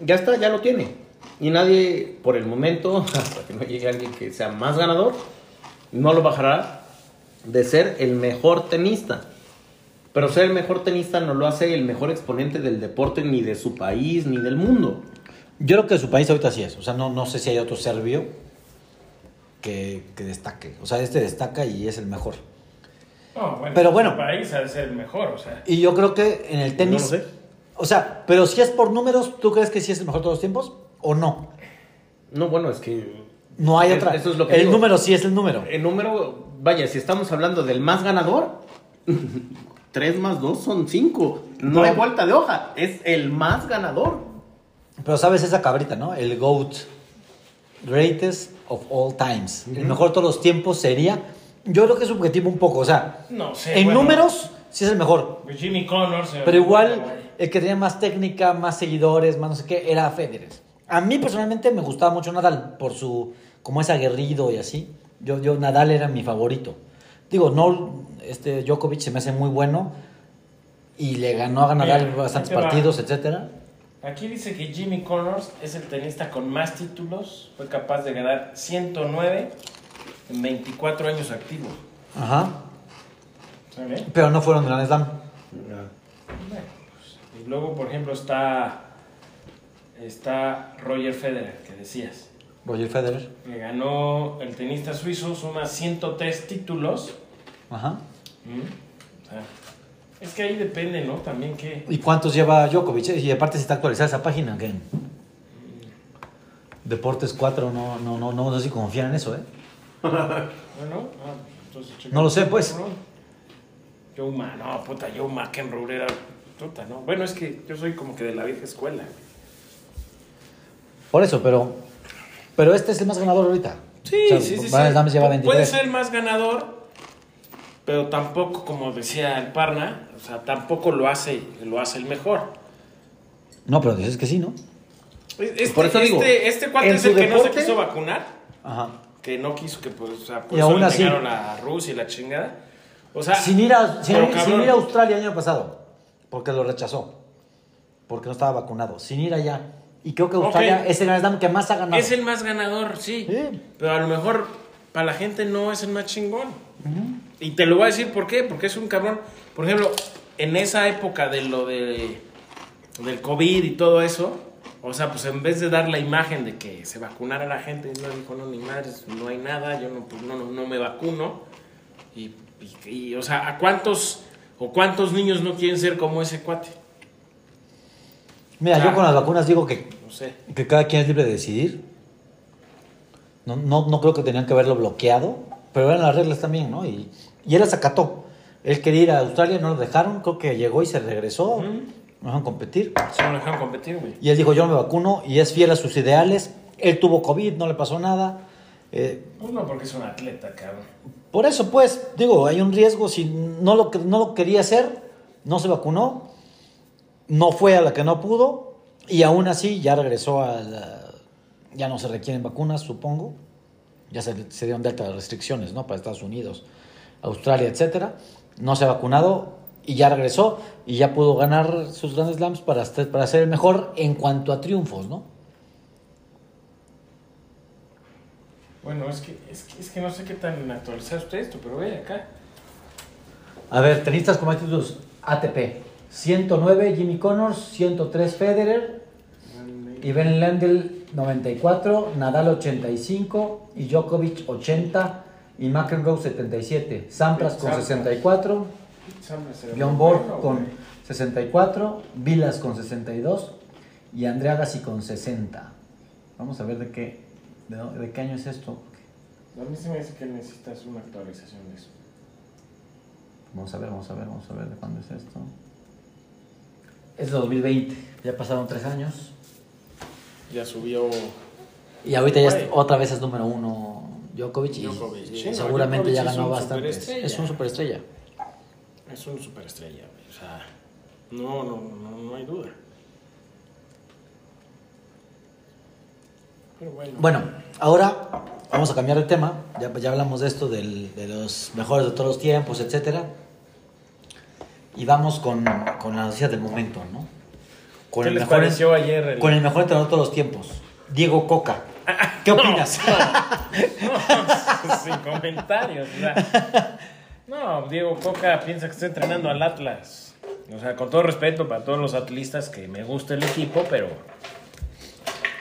Ya está, ya lo tiene. Y nadie, por el momento, hasta que no llegue alguien que sea más ganador, no lo bajará de ser el mejor tenista. Pero ser el mejor tenista no lo hace el mejor exponente del deporte ni de su país ni del mundo. Yo creo que su país ahorita sí es, o sea, no, no sé si hay otro serbio que, que destaque. O sea, este destaca y es el mejor. No, bueno, Pero bueno. el país de ser el mejor, o sea. Y yo creo que en el tenis... No lo sé. O sea, pero si es por números, ¿tú crees que sí es el mejor de todos los tiempos o no? No, bueno, es que No hay Es- otra. eso es lo que el digo. número sí es el número. el número, vaya, si estamos hablando del más ganador, 3 más 2 son 5. No, No. hay vuelta de hoja, es el más ganador. Pero sabes esa cabrita, ¿no? El GOAT. Greatest of all times. El mejor de todos los tiempos sería. Yo creo que es subjetivo un poco. O sea, No sé. en bueno, números sí es el mejor. Jimmy Connors. Pero igual, el que tenía más técnica, más seguidores, más no sé qué, era Federer. A mí personalmente me gustaba mucho Nadal por su. como es aguerrido y así. Yo, yo Nadal era mi favorito. Digo, no, este Djokovic se me hace muy bueno y le ganó a Nadal Mira, bastantes te va. partidos, etcétera. Aquí dice que Jimmy Connors es el tenista con más títulos. Fue capaz de ganar 109 en 24 años activos. Ajá. Pero no fueron Grand Slam. Pues, y luego, por ejemplo, está, está Roger Federer, que decías. Roger Federer. Que ganó el tenista suizo, suma 103 títulos. Ajá. ¿Mm? O sea, es que ahí depende, ¿no? También que... ¿Y cuántos lleva Djokovic? Y aparte si está actualizada esa página, que Deportes 4, no, no, no, no, no sé si confían en eso, ¿eh? Bueno, ah, entonces. No lo sé, pues. Ma, no, puta, Joe McEnroe era puta, ¿no? Bueno, es que yo soy como que de la vieja escuela. Por eso, pero pero este es el más ganador ahorita. Sí, O sea, sí, sí. Sí. Slam lleva Pu- 23. Puede ser el más ganador, pero tampoco, como decía el Parna, o sea, tampoco lo hace, lo hace el mejor. No, pero dices que sí, ¿no? Este, Por eso digo, este, este cuate es el que no se quiso vacunar, Ajá. que no quiso que, pues, o sea, por Y aún así- a Rusia y la chingada. O sea, Sin ir, a, sin, ir a Australia el año pasado, porque lo rechazó, porque no estaba vacunado. Sin ir allá. Y creo que Australia es el Grand Slam que más ha ganado. Es el más ganador, sí. Sí. Pero a lo mejor para la gente no es el más chingón. Y te lo voy a decir por qué. Porque es un cabrón. Por ejemplo, en esa época de lo de del COVID y todo eso, o sea, pues en vez de dar la imagen de que se vacunara la gente, no dijo, no, ni madres, no hay nada, yo no, pues, no, no, no me vacuno. Y, y- y, o sea, ¿a cuántos o cuántos niños no quieren ser como ese cuate? Mira, Claro. yo con las vacunas digo que, No sé. que cada quien es libre de decidir. No, no, no creo que tenían que haberlo bloqueado, pero eran las reglas también, ¿no? Y, y él las acató. Él quería ir a Australia, no lo dejaron, creo que llegó y se regresó, no dejaron competir. Se lo dejaron competir, güey. Y él dijo, yo no me vacuno, y es fiel a sus ideales. Él tuvo COVID, no le pasó nada. Eh, Pues no, porque es un atleta, cabrón. por eso, pues, digo, hay un riesgo. Si no lo, que- no lo quería hacer, no se vacunó, no fue a la que no pudo, y aún así ya regresó a la- Ya no se requieren vacunas, supongo. Ya se, se dieron de restricciones, ¿no? Para Estados Unidos, Australia, etcétera. No se ha vacunado y ya regresó y ya pudo ganar sus Grand Slams para, para ser el mejor en cuanto a triunfos, ¿no? Bueno, es que, es que, es que no sé qué tan actualizado está esto, pero ve acá. A ver, tenistas con más títulos ATP. 109 Jimmy Connors, 103 Federer Ben Lendl 94, Nadal 85 y Djokovic 80 y McEnroe 77. Sampras con Sampras. 64, Sampras era Bjorn muy Borg con güey. 64, Vilas con 62 y Andrea Agassi con 60. Vamos a ver de qué, de, de qué año es esto. A mí se me dice que necesitas una actualización de eso. Vamos a ver, vamos a ver, vamos a ver de cuándo es esto. Es de 2020, ya pasaron tres años. Ya subió. Y ahorita ya es- otra vez es número uno Djokovic y, Djokovic. y Sí, no, seguramente ya Djokovic ganó un bastante. Es un superestrella. Es una superestrella, güey. O sea, no, no, no, no hay duda. Pero bueno. Bueno, ahora vamos a cambiar de tema. Ya, ya hablamos de esto, del- de los mejores de todos los tiempos, etcétera. Y vamos con, con la noticia del momento, ¿no? Con ¿Qué les pareció ayer el- Con el mejor entrenador de todos los tiempos, Diego Coca. ¿Qué opinas? No, sin comentarios. no, Diego Coca piensa que está entrenando al Atlas. O sea, con todo respeto para todos los atlistas que me gusta el equipo, pero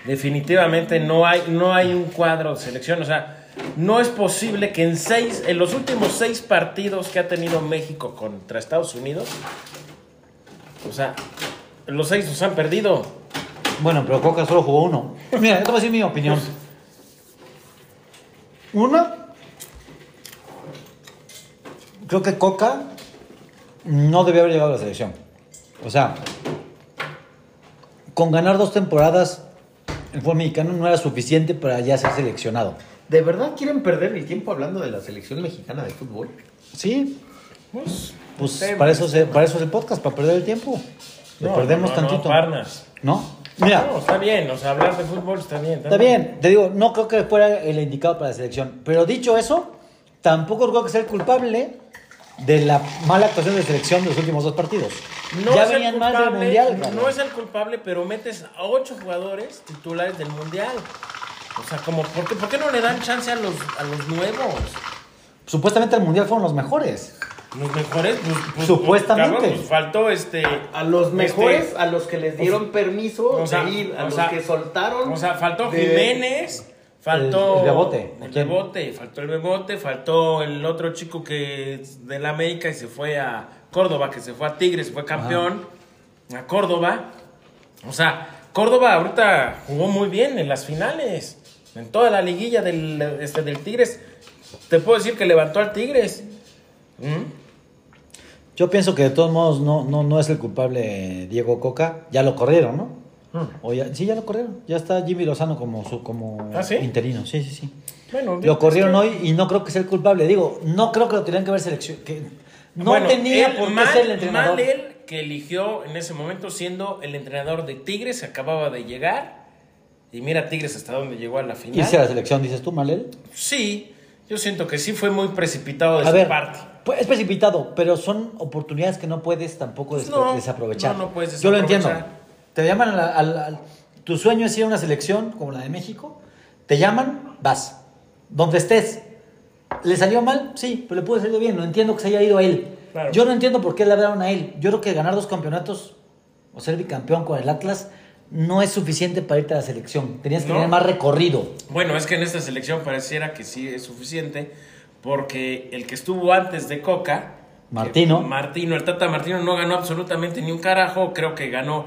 definitivamente no hay, no hay un cuadro de selección. O sea, no es posible que en seis, en los últimos seis partidos que ha tenido México contra Estados Unidos, o sea, los seis los han perdido. Bueno, pero Coca solo jugó uno. Mira, yo te voy a decir mi opinión. Una, creo que Coca no debió haber llegado a la selección. O sea, con ganar dos temporadas, el fútbol mexicano no era suficiente para ya ser seleccionado. ¿De verdad quieren perder el tiempo hablando de la selección mexicana de fútbol? Sí, Pues, pues para eso, se- para eso es el podcast, para perder el tiempo. Lo No, perdemos no, no, tantito. Parnas. ¿No? Mira, No, está bien, o sea, hablar de fútbol está bien. Está bien, te digo, no creo que fuera el indicado para la selección. Pero dicho eso, tampoco creo que sea el culpable de la mala actuación de selección de los últimos dos partidos. No ya es el venían mal del culpable, mundial. cabrón. No es el culpable, pero metes a ocho jugadores titulares del mundial. O sea, como, ¿por qué, por qué no le dan chance a los, a los nuevos? Supuestamente el mundial fueron los mejores. Los mejores, pues, pues, Supuestamente. cabrón, pues, faltó este. A los mejores, este, a los que les dieron permiso o sea, de ir, a o los sea, que soltaron. O sea, faltó de- Jiménez, faltó. El- el Bebote. El. Bebote, faltó el Bebote, faltó el otro chico que es del América y se fue a Córdoba, que se fue a Tigres, fue campeón. A Córdoba. O sea, Córdoba ahorita jugó muy bien en las finales. En toda la liguilla del, este, del Tigres. Te puedo decir que levantó al Tigres. ¿Mm? Yo pienso que de todos modos no, no, no es el culpable Diego Coca. Ya lo corrieron, ¿no? O ya- sí, ya lo corrieron. Ya está Jimmy Lozano como, su, como ¿Ah, sí? interino. Sí, sí, sí. Bueno, Lo corrieron que- hoy y no creo que sea el culpable. Digo, no creo que lo tenían que haber seleccionado. No Bueno, tenía por qué mal, ser el entrenador. mal él que eligió en ese momento siendo el entrenador de Tigres, acababa de llegar. Y mira Tigres hasta dónde llegó a la final. Irse a la selección, dices tú, Malel. Sí, yo siento que sí fue muy precipitado de A su ver, parte. pues, es precipitado, pero son oportunidades que no puedes tampoco des- No, desaprovechar. no, no puedes Yo lo desaprovechar. entiendo. Te llaman a la- tu sueño es ir a una selección como la de México. Te llaman, vas. Donde estés. ¿Le salió mal? Sí, pero le pudo salir bien. No entiendo que se haya ido a él. Claro. Yo no entiendo por qué le hablaron a él. Yo creo que ganar dos campeonatos o ser bicampeón con el Atlas no es suficiente para irte a la selección. Tenías que No. tener más recorrido. Bueno, es que en esta selección pareciera que sí es suficiente, porque el que estuvo antes de Coca, Martino. Martino, el Tata Martino no ganó absolutamente ni un carajo, creo que ganó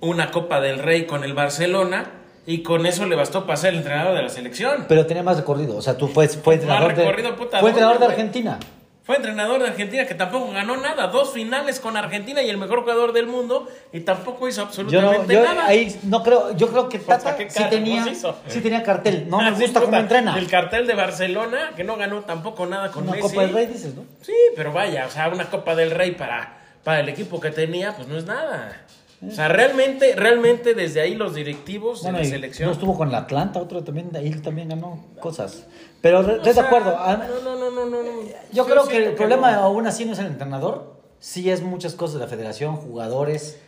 una Copa del Rey con el Barcelona y con eso le bastó para ser el entrenador de la selección. Pero tenía más recorrido. O sea, tú fue, fue entrenador, recorrido, de, puta, fue entrenador de. Argentina. Fue entrenador de Argentina que tampoco ganó nada, dos finales con Argentina y el mejor jugador del mundo y tampoco hizo Yo no, absolutamente yo nada. ahí no creo, yo creo que Tata ¿a qué sí tenía, sí cartel. No me Ah, sí, gusta cómo entrena. El cartel de Barcelona, que no ganó tampoco nada con Una Messi. Copa del Rey dices, ¿no? Sí, pero vaya, o sea, una Copa del Rey para, para el equipo que tenía, pues no es nada. O sea, realmente, realmente desde ahí los directivos Bueno, de la selección. no estuvo con la Atlanta, otro también, ahí también ganó cosas. Pero re- O estoy de sea, acuerdo. ah, No, no, no, no, no. no. Yo creo que el problema no. aún así no es el entrenador, sí es muchas cosas de la federación, jugadores.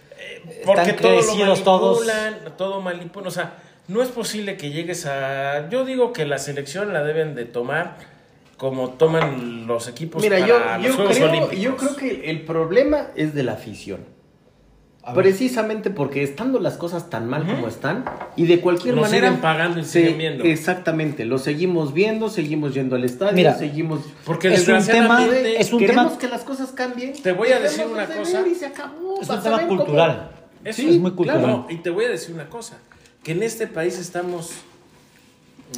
Porque están todo lo crecidos todos. manipulan, todo manipulan. O sea, no es posible que llegues a. Yo digo que la selección la deben de tomar como toman los equipos Mira, para yo, los yo, Juegos creo, Olímpicos. yo creo que el problema es de la afición. A ver. Precisamente porque estando las cosas tan mal como están y de cualquier Lo manera siguen pagando y se- siguen viendo. Exactamente, lo seguimos viendo, seguimos yendo al estadio, Mira, seguimos Porque Es un tema- es un queremos tema- que las cosas cambien. Te voy a decir una cosa. ver y se acabó, Es un a tema cultural. Eso es muy cultural. claro, y te voy a decir una cosa, que en este país estamos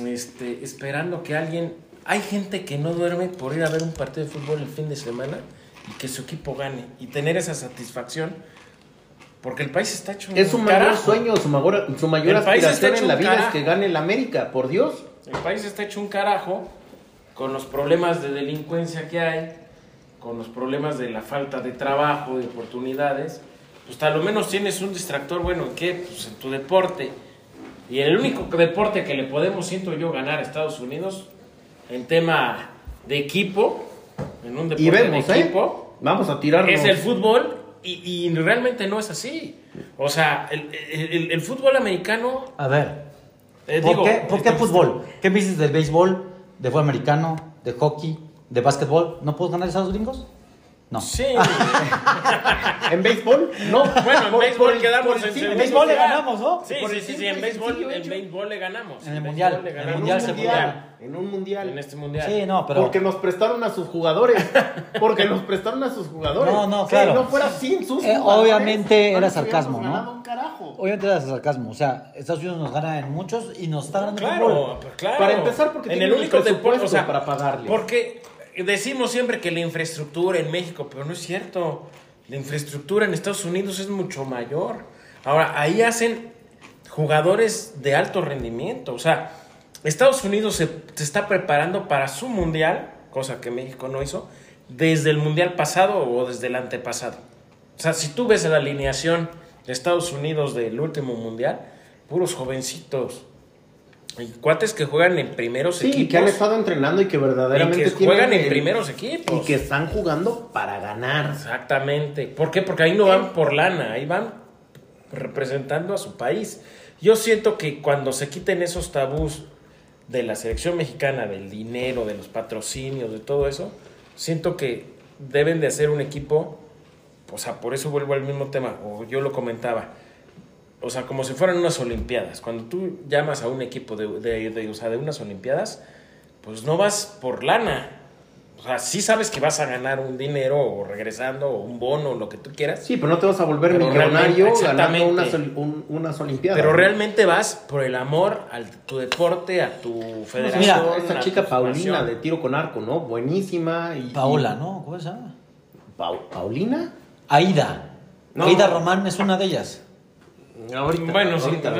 este, esperando que alguien... Hay gente que no duerme por ir a ver un partido de fútbol el fin de semana y que su equipo gane y tener esa satisfacción porque el país está hecho Es su un mayor carajo. sueño, su mayor, su mayor aspiración en la vida es carajo. que gane el América, por Dios. El país está hecho un carajo con los problemas de delincuencia que hay, con los problemas de la falta de trabajo, de oportunidades. Pues a lo menos tienes un distractor, bueno, ¿en qué? Pues en tu deporte. Y el único deporte que le podemos, siento yo, ganar a Estados Unidos en tema de equipo, en un deporte vemos, de ¿eh? equipo, Vamos a tirarnos. es el fútbol y, y realmente no es así. O sea, el, el- el fútbol americano... A ver, eh, ¿por digo, qué, por qué fútbol? ¿Qué me dices del béisbol, de fútbol americano, de hockey, de básquetbol? ¿No puedes ganar esos gringos? No. Sí. ¿En béisbol? No. Bueno, en Por- béisbol por el- quedamos en segundo En béisbol le ganamos, ¿no? Sí, Por sí, sí, en béisbol, en béisbol le ganamos. En el mundial, en el mundial en se mundial. En un mundial. En este mundial. Sí, no, pero... Porque nos prestaron a sus jugadores. Porque nos prestaron a sus jugadores. No, no, Si claro. no fuera sin sus Eh, jugadores. obviamente era sarcasmo, ¿no? ganado un carajo. Obviamente era sarcasmo, o sea, Estados Unidos nos gana en muchos y nos está ganando en Claro, claro. Para empezar, porque en el el único deporte, presupuesto o sea, para pagarles. Porque decimos siempre que la infraestructura en México, pero no es cierto. La infraestructura en Estados Unidos es mucho mayor. Ahora, ahí hacen jugadores de alto rendimiento. O sea, Estados Unidos se, está preparando para su mundial, cosa que México no hizo, desde el mundial pasado o desde el antepasado. O sea, si tú ves la alineación de Estados Unidos del último mundial, puros jovencitos. Y cuates que juegan en primeros Sí, equipos. que han estado entrenando y que y verdaderamente que tienen juegan en el- primeros equipos. Y que están jugando para ganar. Exactamente. ¿Por qué? Porque ahí no van por lana, ahí van representando a su país. Yo siento que cuando se quiten esos tabús de la selección mexicana, del dinero, de los patrocinios, de todo eso, siento que deben de hacer un equipo, o sea, por eso vuelvo al mismo tema, o yo lo comentaba, o sea, como si fueran unas olimpiadas. Cuando tú llamas a un equipo de, de, de, o sea, de unas olimpiadas, pues no vas por lana. O sea, sí sabes que vas a ganar un dinero o regresando o un bono o lo que tú quieras. Sí, pero no te vas a volver Pero millonario ganando exactamente. unas, un- unas olimpiadas. Pero ¿no? realmente vas por el amor a tu deporte, a tu federación. Mira, Esta a chica Paulina formación. de tiro con arco, ¿no? Buenísima. Y, Paola, ¿no? ¿Cómo se llama? ¿Paulina? Aida. No. Aida Román es una de ellas. Ahorita, Bueno, sí, ahorita.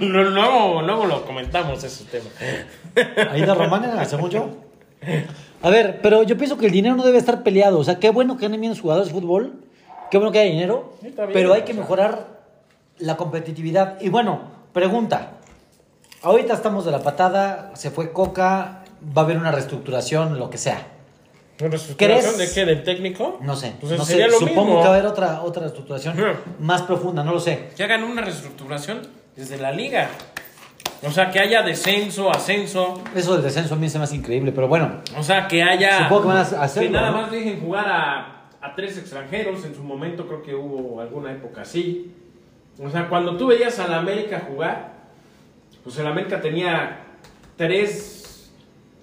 lo- luego, luego lo comentamos ese tema. Aida Román era, según yo. A ver, pero yo pienso que el dinero no debe estar peleado. O sea, qué bueno que ganen bien los jugadores de fútbol. Qué bueno que haya dinero. Sí, está bien, pero hay que sea. mejorar la competitividad. Y bueno, pregunta. Ahorita estamos de la patada, se fue Coca, va a haber una reestructuración, lo que sea. ¿Una reestructuración ¿Crees? de qué? ¿Del técnico? No sé. Pues no sería sé. lo Supongo mismo. que va a haber otra, otra reestructuración más profunda, no lo sé. Que hagan una reestructuración desde la liga. O sea, que haya descenso, ascenso. Eso del descenso a mí se me hace increíble, pero bueno. O sea, que haya. Supongo que van a hacerlo, Que nada ¿no? más dejen jugar a, a tres extranjeros. En su momento creo que hubo alguna época así. O sea, cuando tú veías a la América jugar, pues el América tenía tres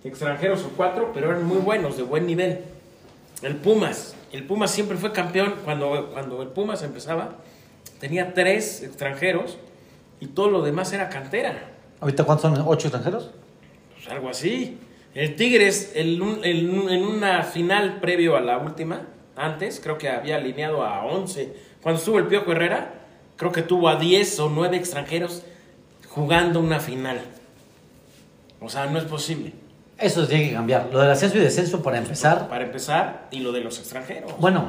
extranjeros o cuatro, pero eran muy buenos, de buen nivel. El Pumas. El Pumas siempre fue campeón. Cuando, cuando el Pumas empezaba, tenía tres extranjeros y todo lo demás era cantera. ¿Ahorita cuántos son? ¿Ocho extranjeros? Pues algo así. El Tigres, el- el- en una final previo a la última, antes, creo que había alineado a 11. Cuando estuvo el Piojo Herrera, creo que tuvo a 10 o 9 extranjeros jugando una final. O sea, no es posible. Eso tiene que cambiar. Lo del ascenso y descenso para empezar. Para empezar, y lo de los extranjeros. Bueno,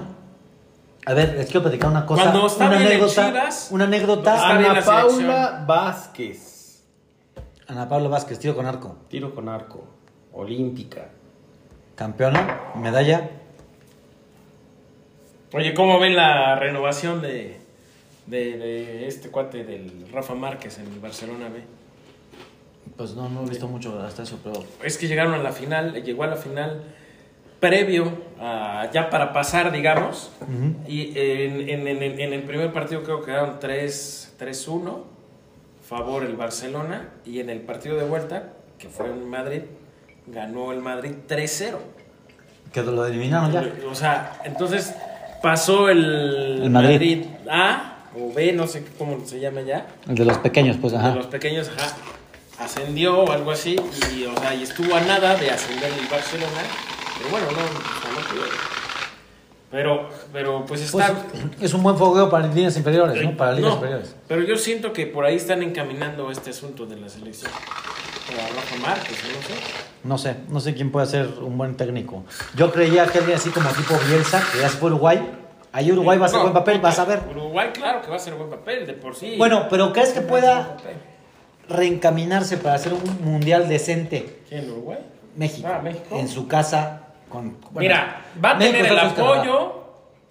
a ver, les quiero platicar una cosa. Cuando está una bien en anécdota. Chivas, una anécdota. está bien Ana selección. Paula Vázquez. Ana Pablo Vázquez, tiro con arco. Tiro con arco. Olímpica. Campeona, medalla. Oye, ¿cómo ven la renovación de, de, de este cuate del Rafa Márquez en el Barcelona B? Pues no, no he visto mucho hasta eso, pero. Es que llegaron a la final, llegó a la final previo a, ya para pasar, digamos. Y en, en- en- en el primer partido creo que quedaron 3 3-1, favor el Barcelona. Y en el partido de vuelta, que fue en Madrid, ganó el Madrid 3-0. Que lo eliminaron ya. O sea, entonces pasó el, El Madrid. A o B, no sé cómo se llama ya El de los pequeños, pues, de ajá. los pequeños, ajá, ascendió o algo así, y, o sea, y estuvo a nada de ascender el Barcelona, pero bueno, no, no. Pero, pero pues Pues, está... es un buen fogueo para líneas inferiores, ¿no? Para ligas No, inferiores. pero yo siento que por ahí están encaminando este asunto de la selección. Para Rafa Márquez, no sé. No sé, no sé quién puede ser un buen técnico. Yo creía que alguien así como tipo Bielsa, que ya se fue Uruguay. Ahí Uruguay va a hacer No, buen papel, vas a ver. Uruguay, claro que va a ser buen papel, de por sí. Bueno, pero ¿crees que pueda. Reencaminarse para hacer un mundial decente. ¿Quién, Uruguay? México. Ah, México. En su casa. Con, bueno, Mira, va a México tener el apoyo.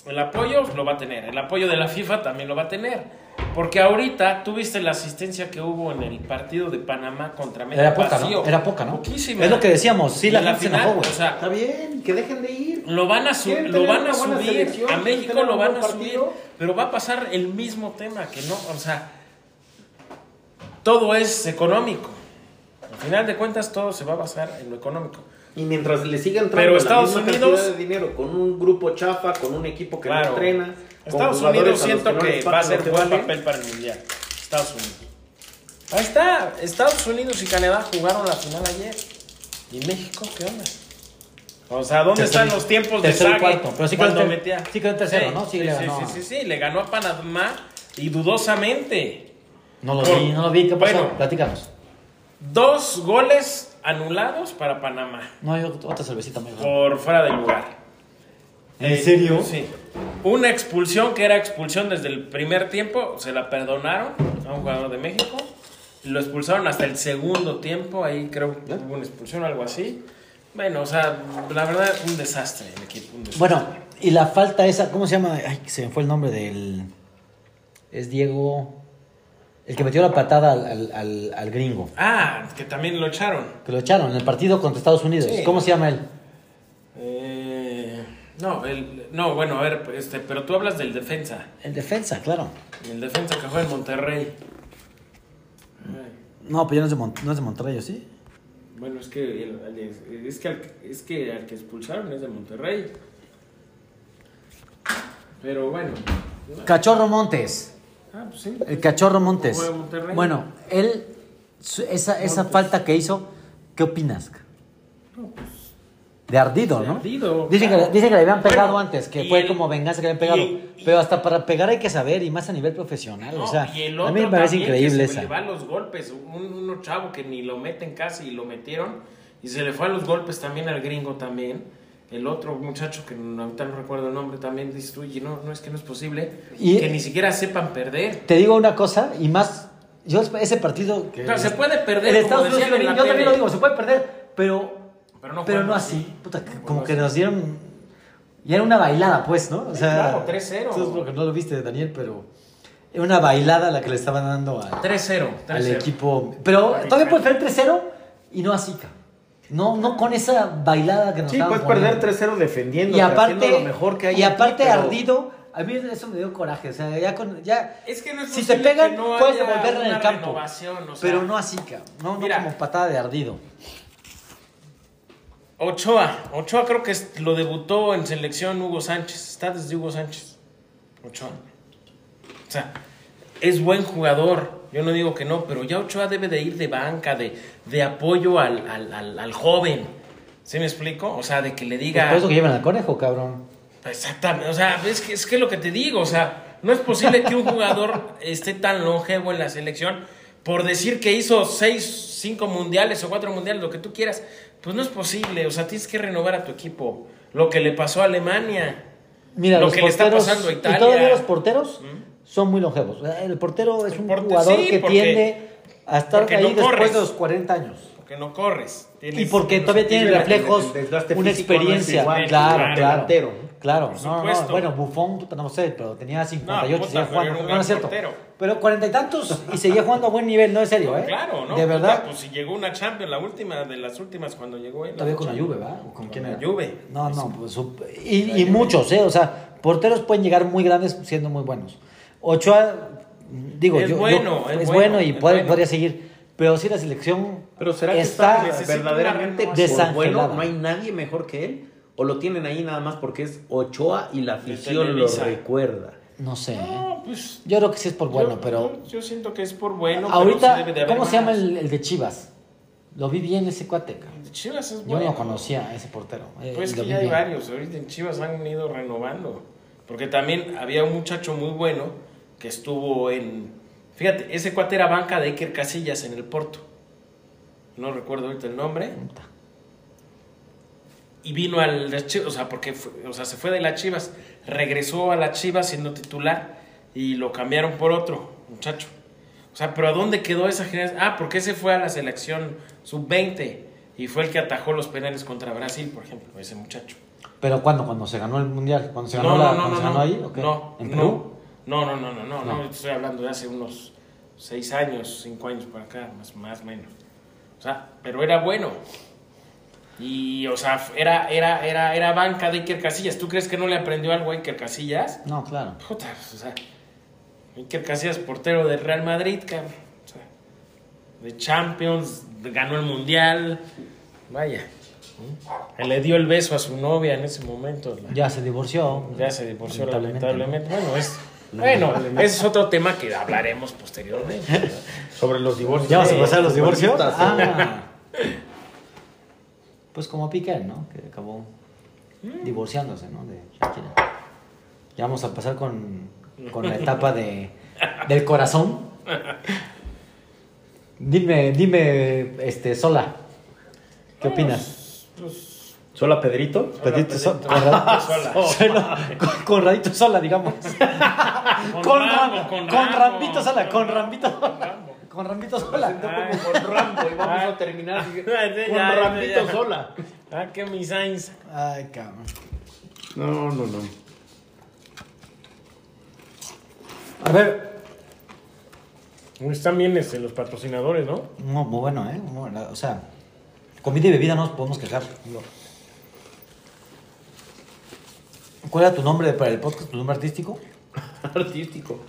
El apoyo lo va a tener. El apoyo de la FIFA también lo va a tener. Porque ahorita tú viste la asistencia que hubo en el partido de Panamá contra México. Era poca, Vacío. ¿no? Era poca, ¿no? Poquísima. Es lo que decíamos. Sí, Y la en gente se final, enojó, güey. O sea, Está bien, que dejen de ir. lo van a, su- lo van a subir. a México lo van a subir. Pero va a pasar el mismo tema que no. O sea, todo es económico. Al final de cuentas, todo se va a basar en lo económico. Y mientras le sigan entrando Pero la Estados misma Unidos- de dinero con un grupo chafa, con un equipo que Claro. no entrena, Estados Unidos siento que, va a ser buen papel para el mundial. Estados Unidos. Ahí está. Estados Unidos y Canadá jugaron la final ayer. ¿Y México qué onda? O sea, ¿dónde Tercero- están los tiempos de Sague cuarto. Pero sí quedó cuando metía? sí quedó en tercero, ¿no? Sí, Sí, le sí, ganó. sí, sí, sí, le ganó a Panamá y dudosamente. No lo Por- vi, no lo vi. ¿Qué pasó? Bueno. Platícanos. Dos goles anulados para Panamá No hay ot- otra cervecita mejor. por fuera de lugar. ¿En Eh, serio? Sí. Una expulsión que era expulsión desde el primer tiempo, se la perdonaron a un jugador de México. Lo expulsaron hasta el segundo tiempo, ahí creo que hubo una expulsión o algo así. Bueno, o sea, la verdad, un desastre el equipo. un desastre. Bueno, y la falta esa, ¿cómo se llama? Ay, se me fue el nombre del. Es Diego. El que metió la patada al, al, al- al gringo. Ah, que también lo echaron. Que lo echaron en el partido contra Estados Unidos. Sí. ¿Cómo se llama él? Eh, no, el, no, bueno, a ver, este, pero tú hablas del defensa. El defensa, claro. El defensa que juega en Monterrey. No, pero ya no es de, Mon- no es de Monterrey, ¿o ¿sí? Bueno, es que, el- el- es, que al, es que al que expulsaron es de Monterrey. Pero bueno. Cachorro Montes. Ah, pues sí. El Cachorro Montes. Monterrey. Bueno, él, esa, esa falta que hizo, ¿qué opinas? De ardido, De ¿no? ardido, Dicen, claro. que, dicen que le habían pegado Bueno, antes, que fue el- como venganza que le habían pegado. y- y- pero hasta para pegar hay que saber, y más a nivel profesional. No, o sea, y el a mí me parece increíble que se esa. los golpes. Un, uno chavo que ni lo meten casi y lo metieron. Y se le fue a los golpes también al gringo también. El otro muchacho que no- ahorita no recuerdo el nombre también dice, oye, no, no es que no es posible Y- que ni siquiera sepan perder. Te digo una cosa, y más, yo ese partido... Que O sea, se puede perder, El como Estados Unidos, en la yo también lo digo, se puede perder, pero... Pero no pero no así. así. Puta, que- como que nos dieron... Y era una bailada, pues, ¿no? O sea, claro, 3-0. Eso es porque no lo viste, Daniel, pero... Era una bailada la que le estaban dando a- 3-0. al 3-0. equipo. Pero todavía puede perder 3-0 y no así, cabrón. No, no con esa bailada que nos Sí, puedes perder poniendo. 3-0 defendiendo. Y aparte, lo mejor que hay y aquí, aparte pero- ardido, a mí eso me dio coraje. O sea, ya con. Ya, Es que no es si te pegan, no puedes haya devolverla en una el campo. renovación, o sea, pero no así, cabrón. No, no Mira. como patada de ardido. Ochoa. Ochoa creo que lo debutó en selección Hugo Sánchez. Está desde Hugo Sánchez. Ochoa. O sea, es buen jugador. Yo no digo que no, pero ya Ochoa debe de ir de banca, de, de apoyo al, al, al- al joven. ¿Sí me explico? O sea, de que le Pues diga... por eso que llevan al conejo, cabrón. Exactamente, o sea, es que es que lo que te digo, o sea, no es posible que un jugador esté tan longevo en la selección por decir que hizo seis, cinco mundiales o cuatro mundiales, lo que tú quieras, pues no es posible, o sea, tienes que renovar a tu equipo. Lo que le pasó a Alemania, Mira, Lo los que le está porteros. pasando a Italia. Y todavía los porteros son muy longevos. El portero es El un porte- jugador sí, que porque- tiende a estar porque ahí no después corres. de los 40 años. porque no corres. Y tienes porque unos- todavía tienen el- reflejos, el una no es experiencia. igual claro, claro. Claro, Por no, no, bueno, Bufón, puta, no sé, pero tenía 58 No, y puta, seguía pero jugando. No, no es cierto. portero. Pero cuarenta y tantos y seguía jugando a buen nivel, no, en serio, ¿eh? Claro, ¿no? De Puta, verdad. pues si llegó una Champions, la última de las últimas cuando llegó él. Todavía con la Juve, ¿va? ¿O ¿Con quién la era? Juve. No, no, pues, su- y, y muchos, ¿eh? O sea, porteros pueden llegar muy grandes siendo muy buenos. Ochoa, digo, Es yo, yo- es es bueno, bueno y es puede- bueno. podría seguir. Pero sí la selección Pero será que está, verdaderamente renovación. bueno, Desangelada. no hay nadie mejor que él o lo tienen ahí nada más porque es Ochoa y la De afición lo recuerda. no sé, ¿eh? No, pues. Yo creo que sí es por bueno, yo, pero Yo, yo siento que es por bueno. pero ahorita, sí debe de haber ¿cómo se llama el, el de Chivas? Lo vi bien ese cuate, cabrón. Chivas es Yo bueno. no conocía a ese portero. eh, Pues que ya hay bien. varios. Ahorita en Chivas han ido renovando. Porque también había un muchacho muy bueno que estuvo en. Fíjate, ese cuate era banca de Iker Casillas en el Porto. No recuerdo ahorita el nombre. Y vino al o sea, porque fue- o sea, se fue de las Chivas, regresó a las Chivas siendo titular y lo cambiaron por otro muchacho. O sea, pero ¿a dónde quedó esa generación? Ah, porque ese fue a la selección sub-20 y fue el que atajó los penales contra Brasil, por ejemplo, ese muchacho. ¿Pero cuándo? ¿Cuando se ganó el mundial? ¿Cuando se ganó, no, la, no, se ganó ahí? ¿o qué? No, ¿En no. Perú? No, no, no, no, no, no, estoy hablando de hace unos seis años, cinco años para acá, más más o menos. O sea, pero era bueno. Y, o sea, era, era, era, era banca de Iker Casillas. ¿Tú crees que no le aprendió algo a Iker Casillas? No, claro. Puta, o sea, Iker Casillas, portero del Real Madrid, cabrón. O sea, de Champions, ganó el Mundial. Vaya. Le dio el beso a su novia en ese momento. la- Ya se divorció. ya se divorció Lamentablemente, lamentablemente. Bueno, es, bueno, ese es otro tema que hablaremos posteriormente. ¿verdad? Sobre los divorcios. ¿Ya vamos a pasar a los divorcios? Ah. Pues como Piqué, ¿no? Que acabó Mm. divorciándose, ¿no? De Shakira. Ya vamos a pasar con, con la etapa de, del corazón. Dime, dime, este, Sola, ¿qué opinas? Pues, ¿Sola Pedrito? Pedrito Pedrito. Conrad- Sola. Sola- con, Conradito Sola, digamos. Con, Rambo, Ram- con con Rambo. Rambito Sola, con Con Rambito. Rambo. Con Rambito Sola. Ay. con Rambo y vamos Ah. a terminar Ya, con ya, Rambito ya. sola. Ah, que mis Sainz. Ay, cabrón. No, no, no. A ver, Están bien este, los patrocinadores, ¿no? No, muy bueno, ¿eh? Muy bueno. O sea, comida y bebida no nos podemos quejar. digo. ¿Cuál era tu nombre para el podcast, tu nombre artístico? Artístico.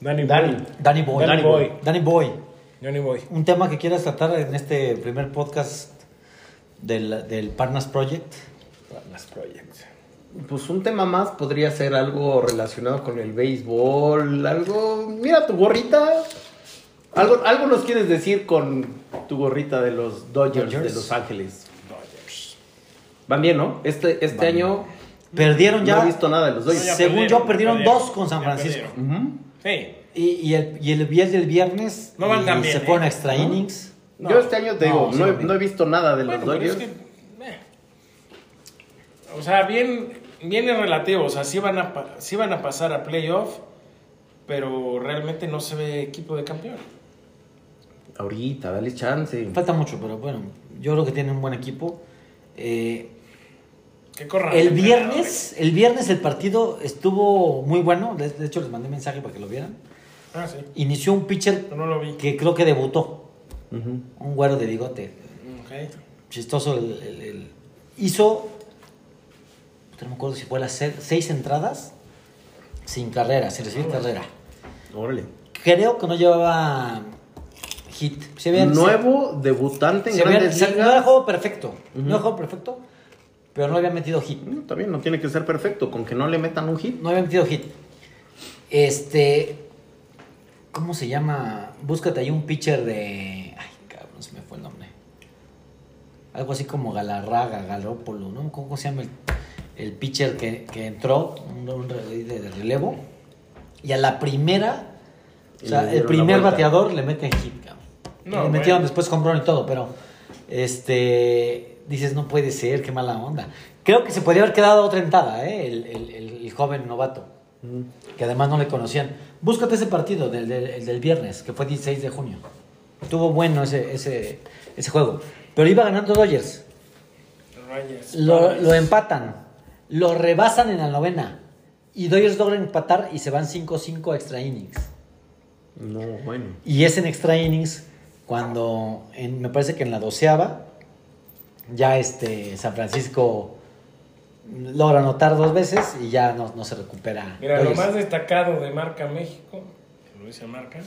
Danny Dani. Boy. Danny Boy. Danny Boy. Danny Boy. Danny Boy. Un tema que quieras tratar en este primer podcast del, del Parnas Project. Las Projects. Pues un tema más podría ser algo relacionado con el béisbol, algo... Mira tu gorrita. Algo, algo nos quieres decir con tu gorrita de los Dodgers, Dodgers. de Los Ángeles. Van bien, ¿no? Este, este Van año Perdieron ya. no he visto nada de los No, Dodgers. Según perdieron, yo, perdieron perdieron. dos con San Francisco. Sí. Y, y el, y el viernes del viernes. No van y tan bien, Se ¿eh? fueron a extra ¿No? innings. No. Yo este año te digo, No, he, vi. no he visto nada de los es Dodgers. que, eh. O sea, bien, bien es relativo. O sea, sí van, a, sí van a pasar a playoff, pero realmente no se ve equipo de campeón. Ahorita, dale chance. Falta mucho, pero bueno, yo creo que tienen un buen equipo. Eh, El viernes, el viernes el partido estuvo muy bueno. De, de hecho, les mandé mensaje para que lo vieran. Ah, sí. Inició un pitcher Pero no lo vi. que creo que debutó. Un güero de bigote. Ok. Chistoso. El, el- el- hizo. No me acuerdo si fue las se- seis entradas sin carrera, sin recibir carrera. Órale. Creo que no llevaba hit. Se había- Nuevo debutante en se había- grandes se- no era juego perfecto. Ujú. No era juego perfecto, pero no había metido hit. No, También no tiene que ser perfecto, con que no le metan un hit. No había metido hit. Este. ¿Cómo se llama? Búscate ahí un pitcher de. Ay, cabrón, se me fue el nombre. Algo así como Galarraga, Galópolo, ¿no? ¿Cómo se llama el, el pitcher que, que entró? Un, un de, de relevo. Y a la primera. O sea, el primer bateador le meten hit, cabrón. No, le metieron bueno. después con y todo, pero. Este. Dices, no puede ser, qué mala onda. Creo que se podría haber quedado otra entrada, ¿eh? El, el- el- el joven novato que además no le conocían. Búscate ese partido del, del, el del viernes, que fue 16 de junio. Estuvo bueno ese, ese, ese juego. Pero iba ganando Dodgers. Lo, lo empatan. Lo rebasan en la novena. Y Dodgers logran empatar y se van 5-5 a extra innings. No, bueno. Y es en extra innings cuando, en- me parece que en la doceava, ya este San Francisco logra anotar dos veces y ya no, no se recupera. Mira, lo más destacado de Marca México, que lo dice Marca,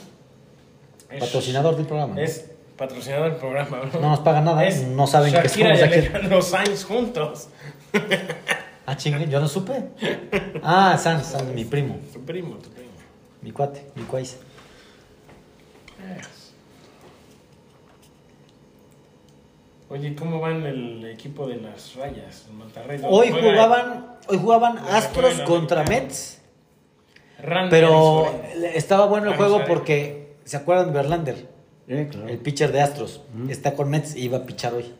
es, Patrocinador del programa. es patrocinador del programa. No, No nos pagan nada, Es no saben que estamos y. Alejandro Sainz juntos. Ah, chingue, yo no supe. Ah, San, San, mi primo, Tu primo, tu primo. mi cuate, mi cuaise. Oye, ¿cómo van el equipo de las rayas? Monterrey? Hoy Juega jugaban, hoy jugaban Astros contra. Mets, Randy pero estaba bueno el Vamos juego porque, ¿se acuerdan de Verlander? Eh, claro. El pitcher de Astros. Está con Mets y iba a pichar hoy.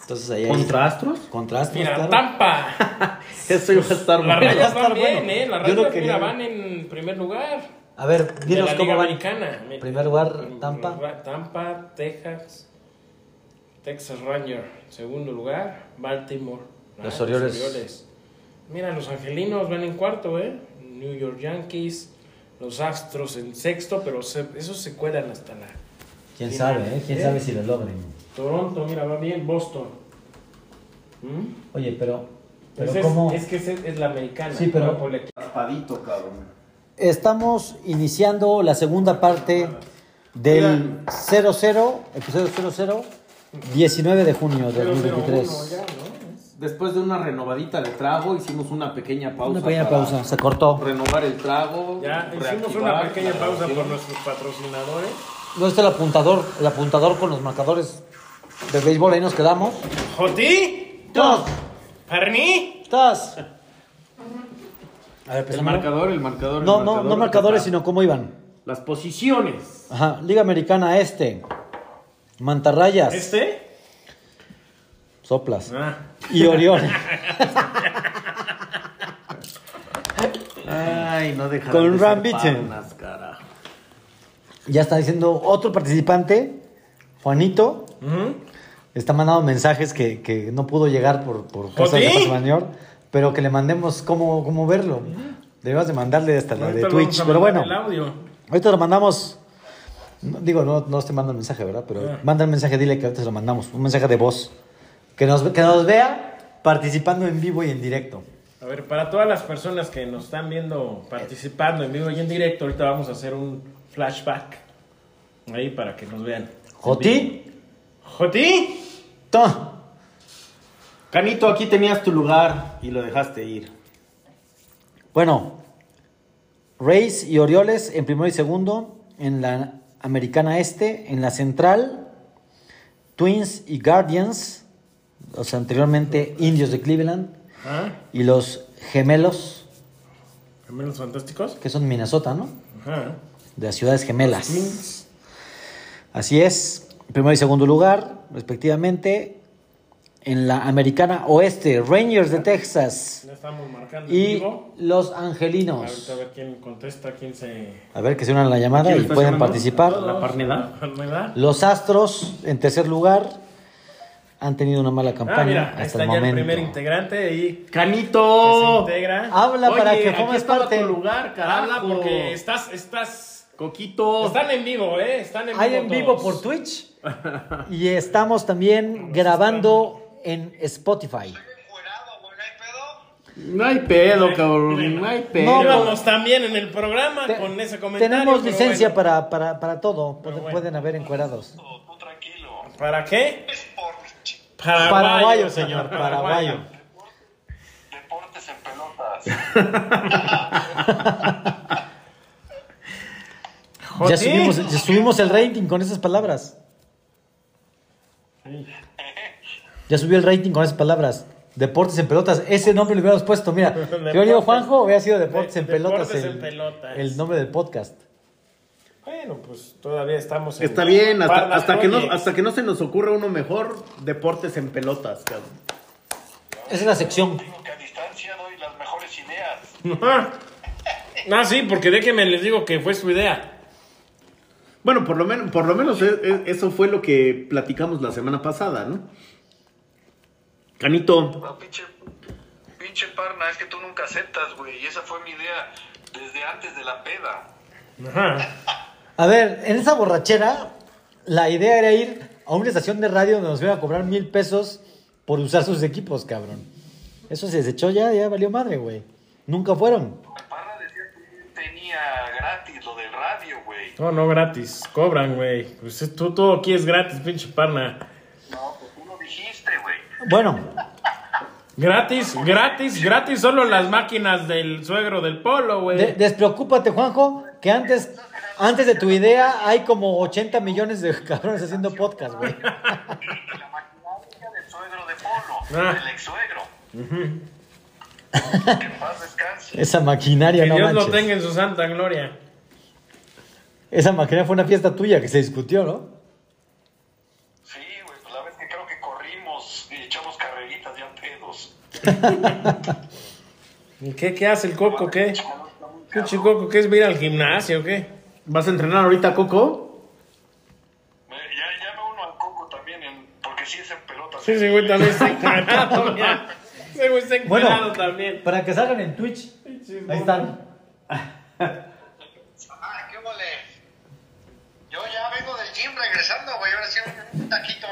Entonces ahí ¿Contra Astros? Contra Astros, Mira, claro. Tampa. Eso iba a estar Las bueno. rayas estar van bien, bueno. ¿eh? Las rayas quería mira, van en primer lugar. A ver, dinos cómo van. Americana. Primer lugar, Tampa. Tampa, Texas, Texas Ranger. Segundo lugar, Baltimore. Ah, Los Orioles. Mira, los angelinos van en cuarto, ¿eh? New York Yankees, los Astros en sexto, pero se- esos se cuelan hasta la. Quién final, sabe, ¿eh? Quién ¿eh? sabe si lo logren. Toronto, mira, va bien. Boston. ¿Mm? Oye, pero. pero Ese ¿cómo? es, es que es la americana. Sí, pero- Raspadito, cabrón. Estamos iniciando la segunda parte del 00, episodio 00, 19 de junio de 2023. ya, ¿no? Después de una renovadita de trago, hicimos una pequeña pausa. Una pequeña para pausa, se cortó. Renovar el trago. Ya hicimos una pequeña pausa por nuestros patrocinadores. ¿Dónde está el apuntador? El apuntador con los marcadores de béisbol, ahí nos quedamos. ¡Joti! ¡Tos! ¡Parni! ¡Tos! A ver, El marcador, el marcador. No, no, marcador, no marcadores, sino cómo iban. Las posiciones. Ajá, Liga Americana Este, Mantarrayas, ¿Este? Soplas Ah. y Orioles. Ay, no Con de ser Ram Bichen. panas, carajo. ya está diciendo otro participante, Juanito, está mandando mensajes que, que no pudo llegar por, por cosas de Manuel, pero que le mandemos cómo, cómo verlo. Debemos de mandarle hasta la de Twitch, pero bueno, El audio. ahorita lo mandamos. No, digo, no, no te manda el mensaje, ¿verdad? Pero Ah. manda el mensaje, dile que ahorita se lo mandamos, un mensaje de voz. Que nos, que nos vea participando en vivo y en directo. A ver, para todas las personas que nos están viendo participando en vivo y en directo, ahorita vamos a hacer un flashback. Ahí para que nos vean. Joti, ¡Joti! to- Canito, aquí tenías tu lugar y lo dejaste ir. Bueno, Rays y Orioles en primero y segundo, en la Americana Este, en la Central, Twins y Guardians, o sea, anteriormente Indios de Cleveland, ¿Ah? y los Gemelos, ¿Gemelos fantásticos? que son Minnesota, ¿no? Ajá. De las ciudades gemelas. Así es, primero y segundo lugar, respectivamente. En la Americana Oeste, Rangers de Texas Ya estamos marcando en y vivo. los Ahorita Angelinos. a ver quién contesta, quién se... A ver que se unan a la llamada ¿Quién y pueden llamando? participar. La Parneda. ¿Parneda? Los Astros, en tercer lugar, han tenido una mala Ah, campaña mira, hasta está el ya el momento. primer integrante y que se Canito. integra. Habla para que formes parte. tu lugar, carajo. Habla porque estás, estás... Coquito. Están en vivo, ¿eh? Están en vivo Hay en vivo por Twitch y estamos también grabando en Spotify. No hay pedo, cabrón. No hay pedo. No, Íbamos también en el programa Te- con ese comentario. tenemos licencia bueno. para, para, para todo. Pero Pueden, bueno. pueden haber encuerados. Tú tranquilo. ¿Para qué? Paraguayo, Paraguayo, señor, paraguayo. deportes en pelotas. Ya subimos, ya subimos el rating con esas palabras. Ya subió el rating con esas palabras. Deportes en pelotas. Ese nombre lo hubiéramos puesto. Mira, yo digo Juanjo, hubiera sido Deportes en De- pelotas. Deportes el, en Pelotas. el nombre del podcast. Bueno, pues todavía estamos en... Está bien, hasta, que no, hasta que no se nos ocurra uno mejor, deportes en pelotas, cabrón. Esa es la sección. Digo que a distancia doy las mejores ideas. Ah, sí, porque déjenme les digo que fue su idea. Bueno, por lo menos, por lo menos e- e- eso fue lo que platicamos la semana pasada, ¿no? Canito, No, pinche, pinche parna, es que tú nunca aceptas, güey. Y esa fue mi idea desde antes de la peda. Ajá. A ver, en esa borrachera, la idea era ir a una estación de radio donde nos iban a cobrar mil pesos por usar sus equipos, cabrón. Eso se desechó ya, ya valió madre, güey. Nunca fueron. Parra decía que tenía gratis lo del radio, güey. No, no gratis. Cobran, güey. Pues es- tú todo aquí es gratis, pinche parna. No, pues tú lo dijiste, güey. Bueno, Gratis, gratis, gratis. Solo las máquinas del suegro del polo, güey. de- despreocúpate, Juanjo, que antes, antes de tu idea hay como 80 millones de cabrones haciendo podcast, güey. Y la maquinaria del suegro de Polo, Ah. del ex suegro. Que paz descanse. Esa maquinaria, que no Dios lo tenga en su santa gloria. Esa maquinaria fue una fiesta tuya que se discutió, ¿no? Sí, güey, pues la vez que creo que corrimos y echamos carreritas ya pedos. ¿Y qué, qué hace el coco, qué? Pinche Coco, ¿qué es ir al gimnasio o qué? ¿Vas a entrenar ahorita, Coco? Ya, ya me uno al coco también, en- porque sí es en pelota. Sí, ese güey también está encuadrado, ya. Ese güey está también. para que salgan en Twitch. Ahí están. Ah, qué mole. Yo ya vengo del gym regresando, güey. Ahora sí un, un taquito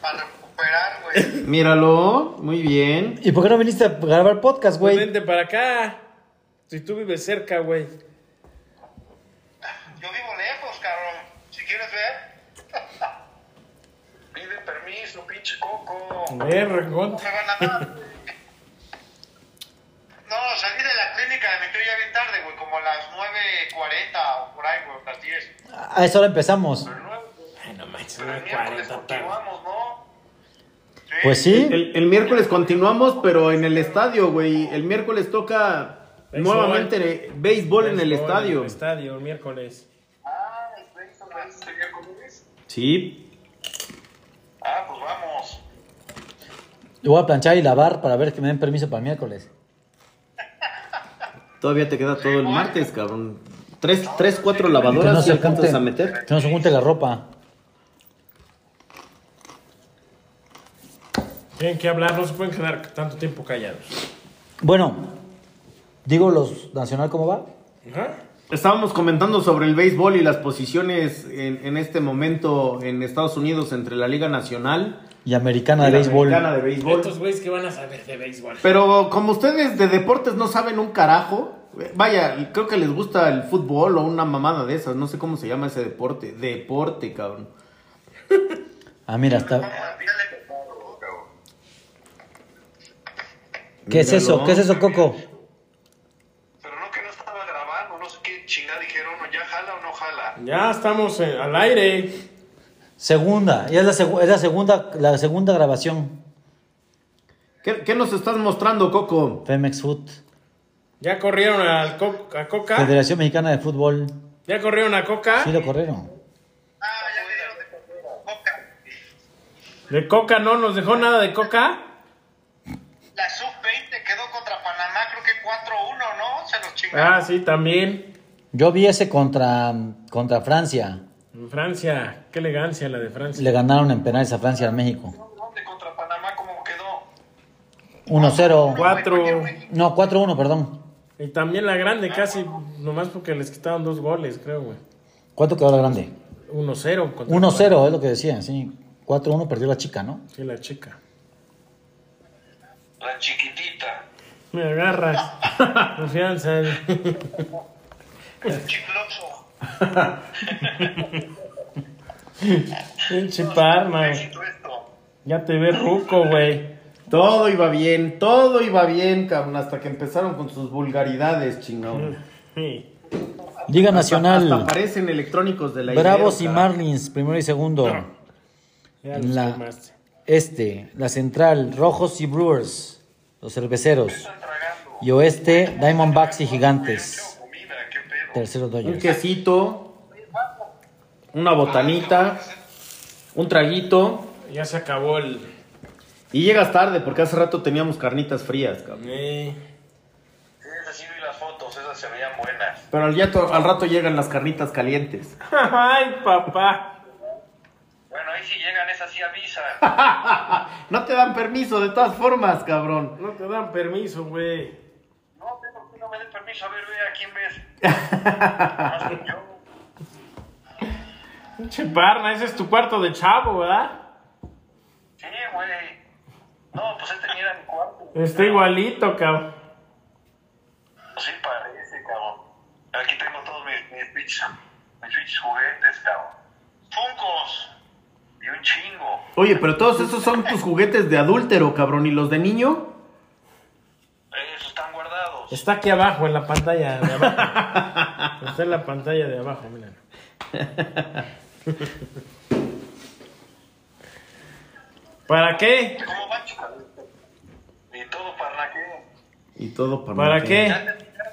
para recuperar, güey. Míralo, muy bien. ¿Y por qué no viniste a grabar podcast, Pues güey? vente para acá. Si tú vives cerca, güey. Yo vivo lejos, cabrón. Si quieres ver. Pide permiso, pinche coco. A ver, No me van a dar. No, salí de la clínica de mi tío ya bien tarde, güey. Como a las 9.40 o por ahí, güey. A las 10. A esa hora empezamos. Pero no, Ay, no manches, pero el una miércoles 40 tarde. continuamos, ¿no? Pues sí. El, el miércoles continuamos, pero en el estadio, güey. El miércoles toca Béisbol. nuevamente béisbol en el estadio. En el estadio, el miércoles. Ah, ¿es béisbol este miércoles? Sí. Ah, pues vamos. Yo voy a planchar y lavar para ver que me den permiso para el miércoles. Todavía te queda todo el martes, cabrón. Tres, tres cuatro Que no lavadoras se y junte, a meter. que no se junte la ropa. Tienen que hablar, no se pueden quedar tanto tiempo callados. Bueno, digo los nacional cómo va. Ajá. Estábamos comentando sobre el béisbol y las posiciones en, en este momento en Estados Unidos entre la Liga Nacional Y americana y de la béisbol. Americana de béisbol. Estos güeyes que van a saber de béisbol. Pero como ustedes de deportes no saben un carajo, vaya, creo que les gusta el fútbol o una mamada de esas, no sé cómo se llama ese deporte. Deporte, cabrón. Ah, mira, está. Ah, dile, cabrón. ¿Qué es eso? ¿Qué es eso, Coco? Pero no que no estaba grabando, no sé qué chingada dijeron, ¿o ¿ya jala o no jala? Ya estamos eh, al aire. Segunda, ya es la, segu- es la segunda, la segunda grabación. ¿Qué, qué nos estás mostrando, Coco? Femex Food, Ya corrieron al Co- a Coca. Federación Mexicana de Fútbol. Ya corrieron a Coca. Sí lo corrieron. Ah, ya le dieron de coca. De Coca no nos dejó nada de Coca. Ah, sí, también. Yo vi ese contra, contra Francia. En Francia. Qué elegancia la de Francia. Le ganaron en penales a Francia a México. ¿Dónde contra Panamá cómo quedó? 1-0. Cuatro. No, 4-1, perdón. Y también la grande, casi, nomás porque les quitaron dos goles, creo, güey. ¿Cuánto quedó la grande? 1-0. contra 1-0 es lo que decía, sí. 4-1 perdió la chica, ¿no? Sí, la chica. La chiquitita. Me agarras. Confianza. El chicloso. Pinche parma. Ya te ves ruco, güey. Todo iba bien, todo iba bien, cabrón, hasta que empezaron con sus vulgaridades, chingón. Sí. Liga Hasta, Nacional. parecen electrónicos de la Bravos y Marlins, primero y segundo. En la calmaste. este, la central, Rojos y Brewers, los cerveceros. Y oeste, Diamondbacks y Gigantes. Tercero Un Dodgers. quesito, una botanita, un traguito. Ya se acabó el. Y llegas tarde porque hace rato teníamos carnitas frías, cabrón. Eh, Sí, esas sí vi las fotos, esas se veían buenas. Pero al, yato- al rato llegan las carnitas calientes. Ay, papá. Bueno, ahí si llegan esas sí avisan. No te dan permiso de todas formas, cabrón. No te dan permiso, güey. No, pero que no me den permiso, a ver, ve a quién ves. Más que yo. Pinche ese es tu cuarto de chavo, ¿verdad? Sí, güey. No, pues este ni era mi cuarto. Está igualito, cabrón. Pues sí parece, cabrón. Aquí tengo todos mis, mis mis pinches juguetes, cabrón. Funcos. Un chingo. Oye, pero todos esos son tus juguetes de adúltero, cabrón. ¿Y los de niño? Esos están guardados. Está aquí abajo, en la pantalla de abajo. Está en la pantalla de abajo, mira. ¿Para qué? ¿Cómo van, chicos? Y todo para qué. Y todo para, ¿Para que- qué? ¿Qué?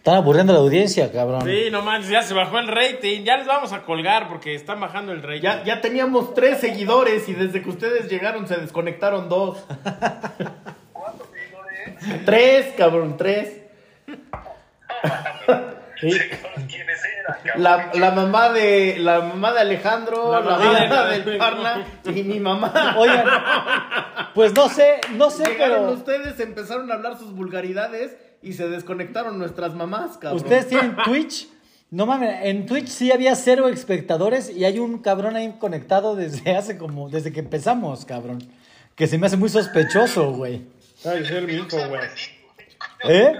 Están aburriendo la audiencia, cabrón. Sí, no manches, ya se bajó el rating. Ya les vamos a colgar porque están bajando el rating. Ya, ya teníamos tres seguidores y desde que ustedes llegaron se desconectaron dos. ¿Cuántos seguidores? tres, cabrón, tres. No, Sí. Sepan quiénes eran, cabrón. La, la mamá de la mamá de Alejandro, La la, mamá de- del Parna y mi mamá. Oigan, pues no sé, no sé, Llegaron pero ustedes, empezaron a hablar sus vulgaridades y se desconectaron nuestras mamás, cabrón. ustedes tienen Twitch. No mames, en Twitch sí había cero espectadores y hay un cabrón ahí conectado desde hace como, desde que empezamos, cabrón. Que se me hace muy sospechoso, güey. Ay, ser mi hijo, güey. ¿Eh?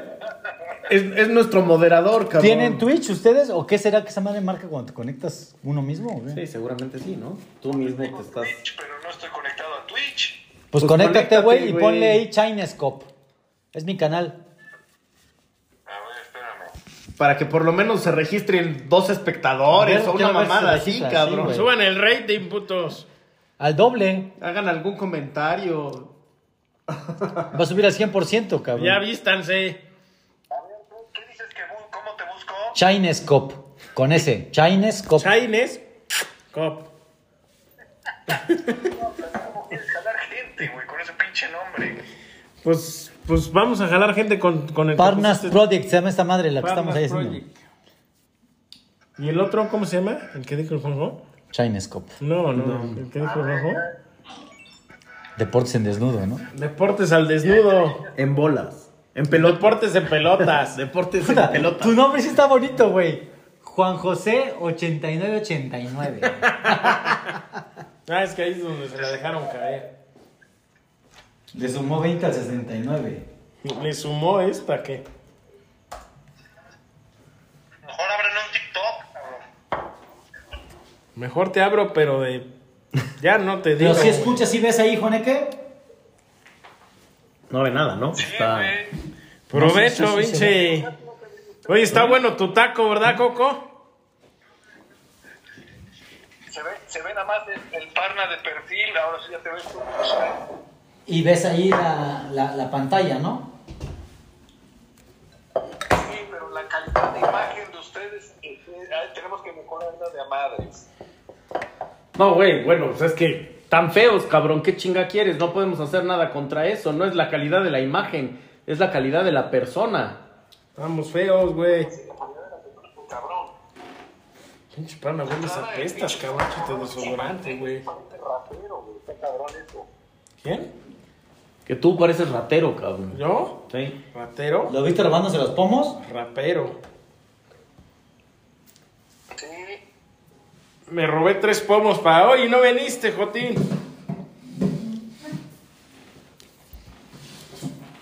Es, es nuestro moderador, cabrón. ¿Tienen Twitch ustedes? ¿O qué será que esa madre marca cuando te conectas uno mismo? güey? Sí, seguramente sí, ¿no? Tú mismo te estás. Twitch, pero no estoy conectado a Twitch. Pues, Pues conéctate, güey, y ponle ahí Chinescope. Es mi canal. Para que por lo menos se registren dos espectadores o una mamada así, cabrón. Suban el rating, putos. Al doble. Hagan algún comentario. Va a subir al 100%, cabrón. Ya vístanse. A ver, ¿qué dices que cómo te busco? Chinescope. Con ese. Chaines. Cop. ¿Cómo quieres jalar gente, güey, con ese pinche nombre? Pues, pues vamos a jalar gente con, con el. Este- Project, se llama esta madre, la que estamos ahí haciendo. Project. ¿Y el otro cómo se llama? ¿El que dijo el Juanjo? Chinescope. No, no, el que dijo el Juanjo. Deportes en desnudo, ¿no? Deportes al desnudo. En bolas. En pelota. Deportes en pelotas. Deportes en Puta, pelota. Tu nombre sí está bonito, güey. Juan José 8989. Ah, es que ahí es donde se la dejaron caer. Le sumó 20 al 69. Le sumó esta que. Mejor abren un TikTok, cabrón. Mejor te abro, pero de. Ya no te digo. Pero si escuchas y ves ahí, Joneque. No ve nada, ¿no? Sí, Está-. Provecho, No se pinche. Oye, está bueno tu taco, ¿verdad, Coco? Se ve, se ve nada más el, el parna de perfil, ahora sí ya te ves tú. Y ves ahí la, la, la pantalla, ¿no? Sí, pero la calidad de imagen de ustedes, eh, eh, tenemos que mejorarla de a madres. No, güey, bueno, pues es que tan feos, cabrón, ¿qué chinga quieres? No podemos hacer nada contra eso. No es la calidad de la imagen, es la calidad de la persona. Estamos feos, güey. Cabrón. Pinche pana, hueles a pestas, cabrón. Chiste desodorante, güey. Parece rapero, güey. Está cabrón eso. ¿Quién? Que tú pareces ratero, cabrón. ¿Yo? Sí. ¿Ratero? ¿Lo viste robándose los pomos? Rapero. Sí. Me robé tres pomos para hoy y no veniste, Jotín.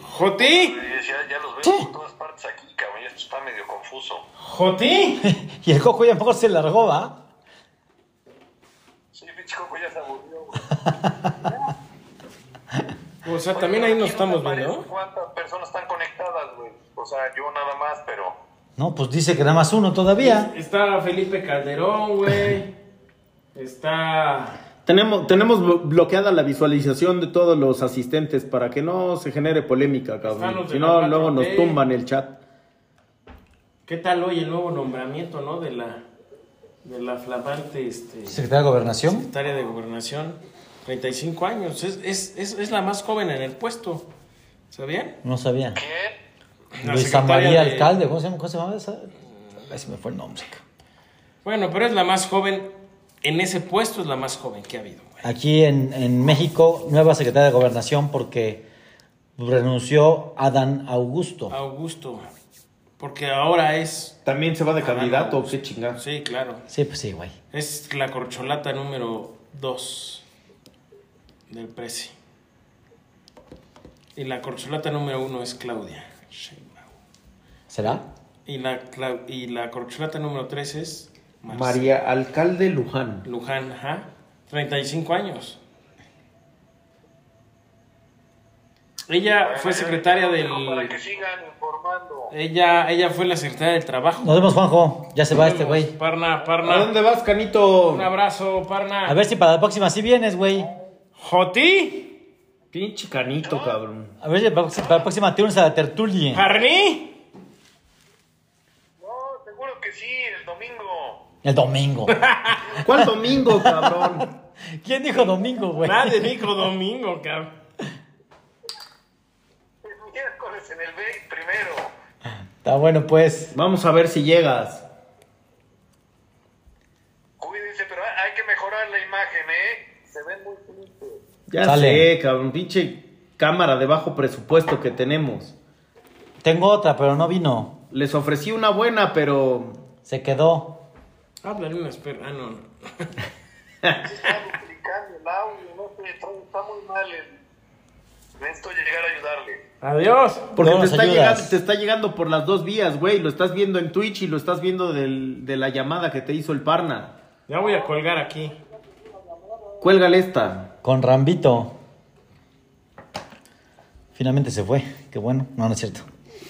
¿Jotí? Y Ya, ya los veo por todas partes aquí, cabrón. Esto está medio confuso. ¿Jotí? y el cojo ya mejor se largó, ¿va? Sí, pinche coco ya se aburrió, güey. O sea, también ahí nos estamos viendo. ¿Cuántas personas están conectadas, güey? O sea, yo nada más, pero. No, pues dice que nada más uno todavía. Está Felipe Calderón, güey. Está. Tenemos, tenemos blo- bloqueada la visualización de todos los asistentes para que no se genere polémica, cabrón. Si no, luego nos 4T. tumban el chat. ¿Qué tal hoy el nuevo nombramiento, no? De la. De la flamante este, Secretaria de Gobernación. secretaria de Gobernación. 35 años. Es, es, es, es la más joven en el puesto. ¿Sabían? No sabía. La Luisa María de- Alcalde, ¿cómo se llama? ¿Cómo se llama esa? Ahí se me fue el nombre. Bueno, pero es la más joven. En ese puesto es la más joven que ha habido, güey. Aquí en, en México, nueva secretaria de Gobernación porque renunció Adán Augusto. Augusto. Porque ahora es. ¿También se va de candidato qué chingados? Sí, claro. Sí, pues sí, güey. Es la corcholata número 2 del Prezi. Y la corcholata número 1 es Claudia Sheinbaum. ¿Será? Y la, y la corcholata número 3 es María Alcalde Luján. Luján, ajá. 35 años. Ella fue secretaria del. Para que sigan informando. Ella, ella fue la secretaria del trabajo. Nos vemos, Juanjo. Ya se va este güey. Parna, ¿A Parna. dónde vas, Canito? Un abrazo, Parna. A ver si para la próxima sí vienes, güey. Joti. Pinche Canito, cabrón. A ver si para para la próxima te unes a la tertulia. Parni. No, seguro que sí, el domingo. El domingo. ¿Cuál domingo, cabrón? ¿Quién dijo domingo, güey? Nadie dijo domingo, cabrón. El miércoles en el B primero. Está bueno, pues. Vamos a ver si llegas. Cuídense, pero hay que mejorar la imagen, ¿eh? Se ven muy tristes. Ya Sale. sé, cabrón, pinche cámara de bajo presupuesto que tenemos. Tengo otra, pero no vino. Les ofrecí una buena, pero Se quedó. Háblale una espera. Ah, no. no. Se está duplicando el audio, no sé, está, está muy mal. el- Necesito llegar a ayudarle. Adiós. porque Luego te está, llegando, te está llegando por las dos vías, güey. Lo estás viendo en Twitch y lo estás viendo del- de la llamada que te hizo el Parna. Ya voy a colgar aquí. Cuélgale esta. Con Rambito. Finalmente se fue. Qué bueno. No, no es cierto.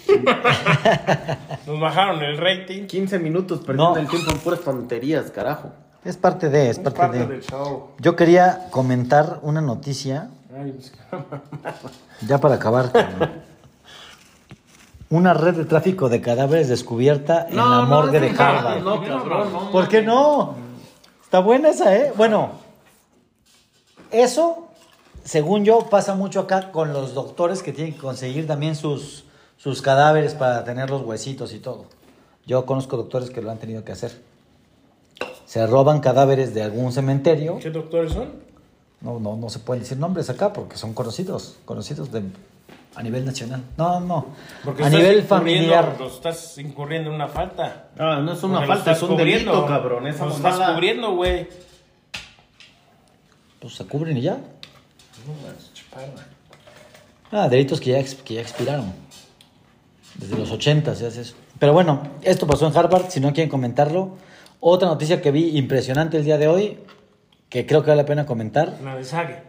Nos bajaron el rating. 15 minutos perdiendo No. el tiempo en puras tonterías, carajo. Es parte de, es Es parte, parte de. del show. Yo quería comentar una noticia, Ay, pues, ya para acabar. Una red de tráfico de cadáveres descubierta en la morgue de no, Harvard. No, cabrón, no. ¿Por qué no? Está buena esa, ¿eh? Bueno, eso, según yo, pasa mucho acá con los doctores que tienen que conseguir también sus, sus cadáveres para tener los huesitos y todo. Yo conozco doctores que lo han tenido que hacer. Se roban cadáveres de algún cementerio. ¿Qué doctores son? No, no, no se pueden decir nombres acá porque son conocidos, conocidos de, a nivel nacional. No, no, Porque a estás nivel familiar. Los estás incurriendo en una falta. Ah, no es una Porque falta, es un delito, cabrón. Esa Los estás cubriendo, güey. Pues se cubren y ya. Ah, delitos que ya, que ya expiraron. Desde los 80 se hace eso. Pero bueno, esto pasó en Harvard, si no quieren comentarlo. Otra noticia que vi impresionante el día de hoy, que creo que vale la pena comentar. La de Sage.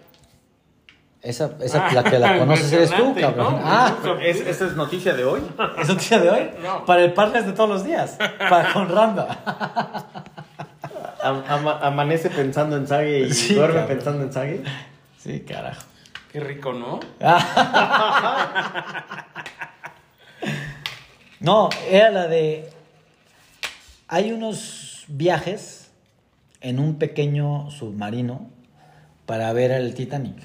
Esa, esa Ah, la que la conoces eres tú, cabrón. ¿no? Ah, ¿Es, ¿Esa es noticia de hoy? ¿es noticia de hoy? No. Para el partner de todos los días. Para con Randa. Am- ama- amanece pensando en Sage y Sí, duerme cabrón. pensando en Sage. Sí, carajo. Qué rico, ¿no? No, era la de. Hay unos viajes en un pequeño submarino para ver el Titanic.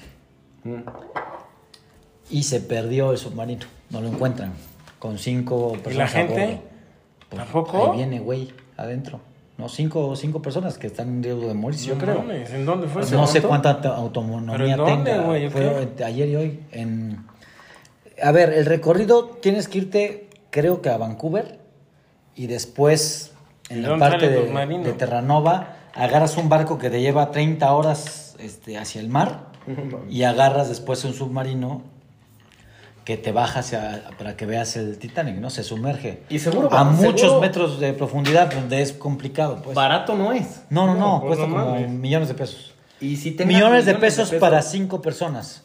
Y se perdió el submarino. No lo encuentran. Con cinco personas. a gente? bordo. Pues, ¿Tampoco? Ahí viene, güey, adentro. No, cinco, cinco personas que están en riesgo de morirse, yo creo. mames, ¿En dónde fue ese No sé cuánta auto- autonomía ¿Pero en dónde, tenga. Fue ayer y hoy. En... A ver, el recorrido tienes que irte, creo que a Vancouver y después en ¿Y la parte de, de Terranova agarras un barco que te lleva 30 horas este, hacia el mar y agarras después un submarino que te baja hacia, para que veas el Titanic, ¿no? Se sumerge. Y seguro- a seguro- muchos metros de profundidad donde es complicado, pues. Barato no es. No, no, no, No, cuesta como mames. millones de pesos. Y si tengas Millones de pesos para cinco personas.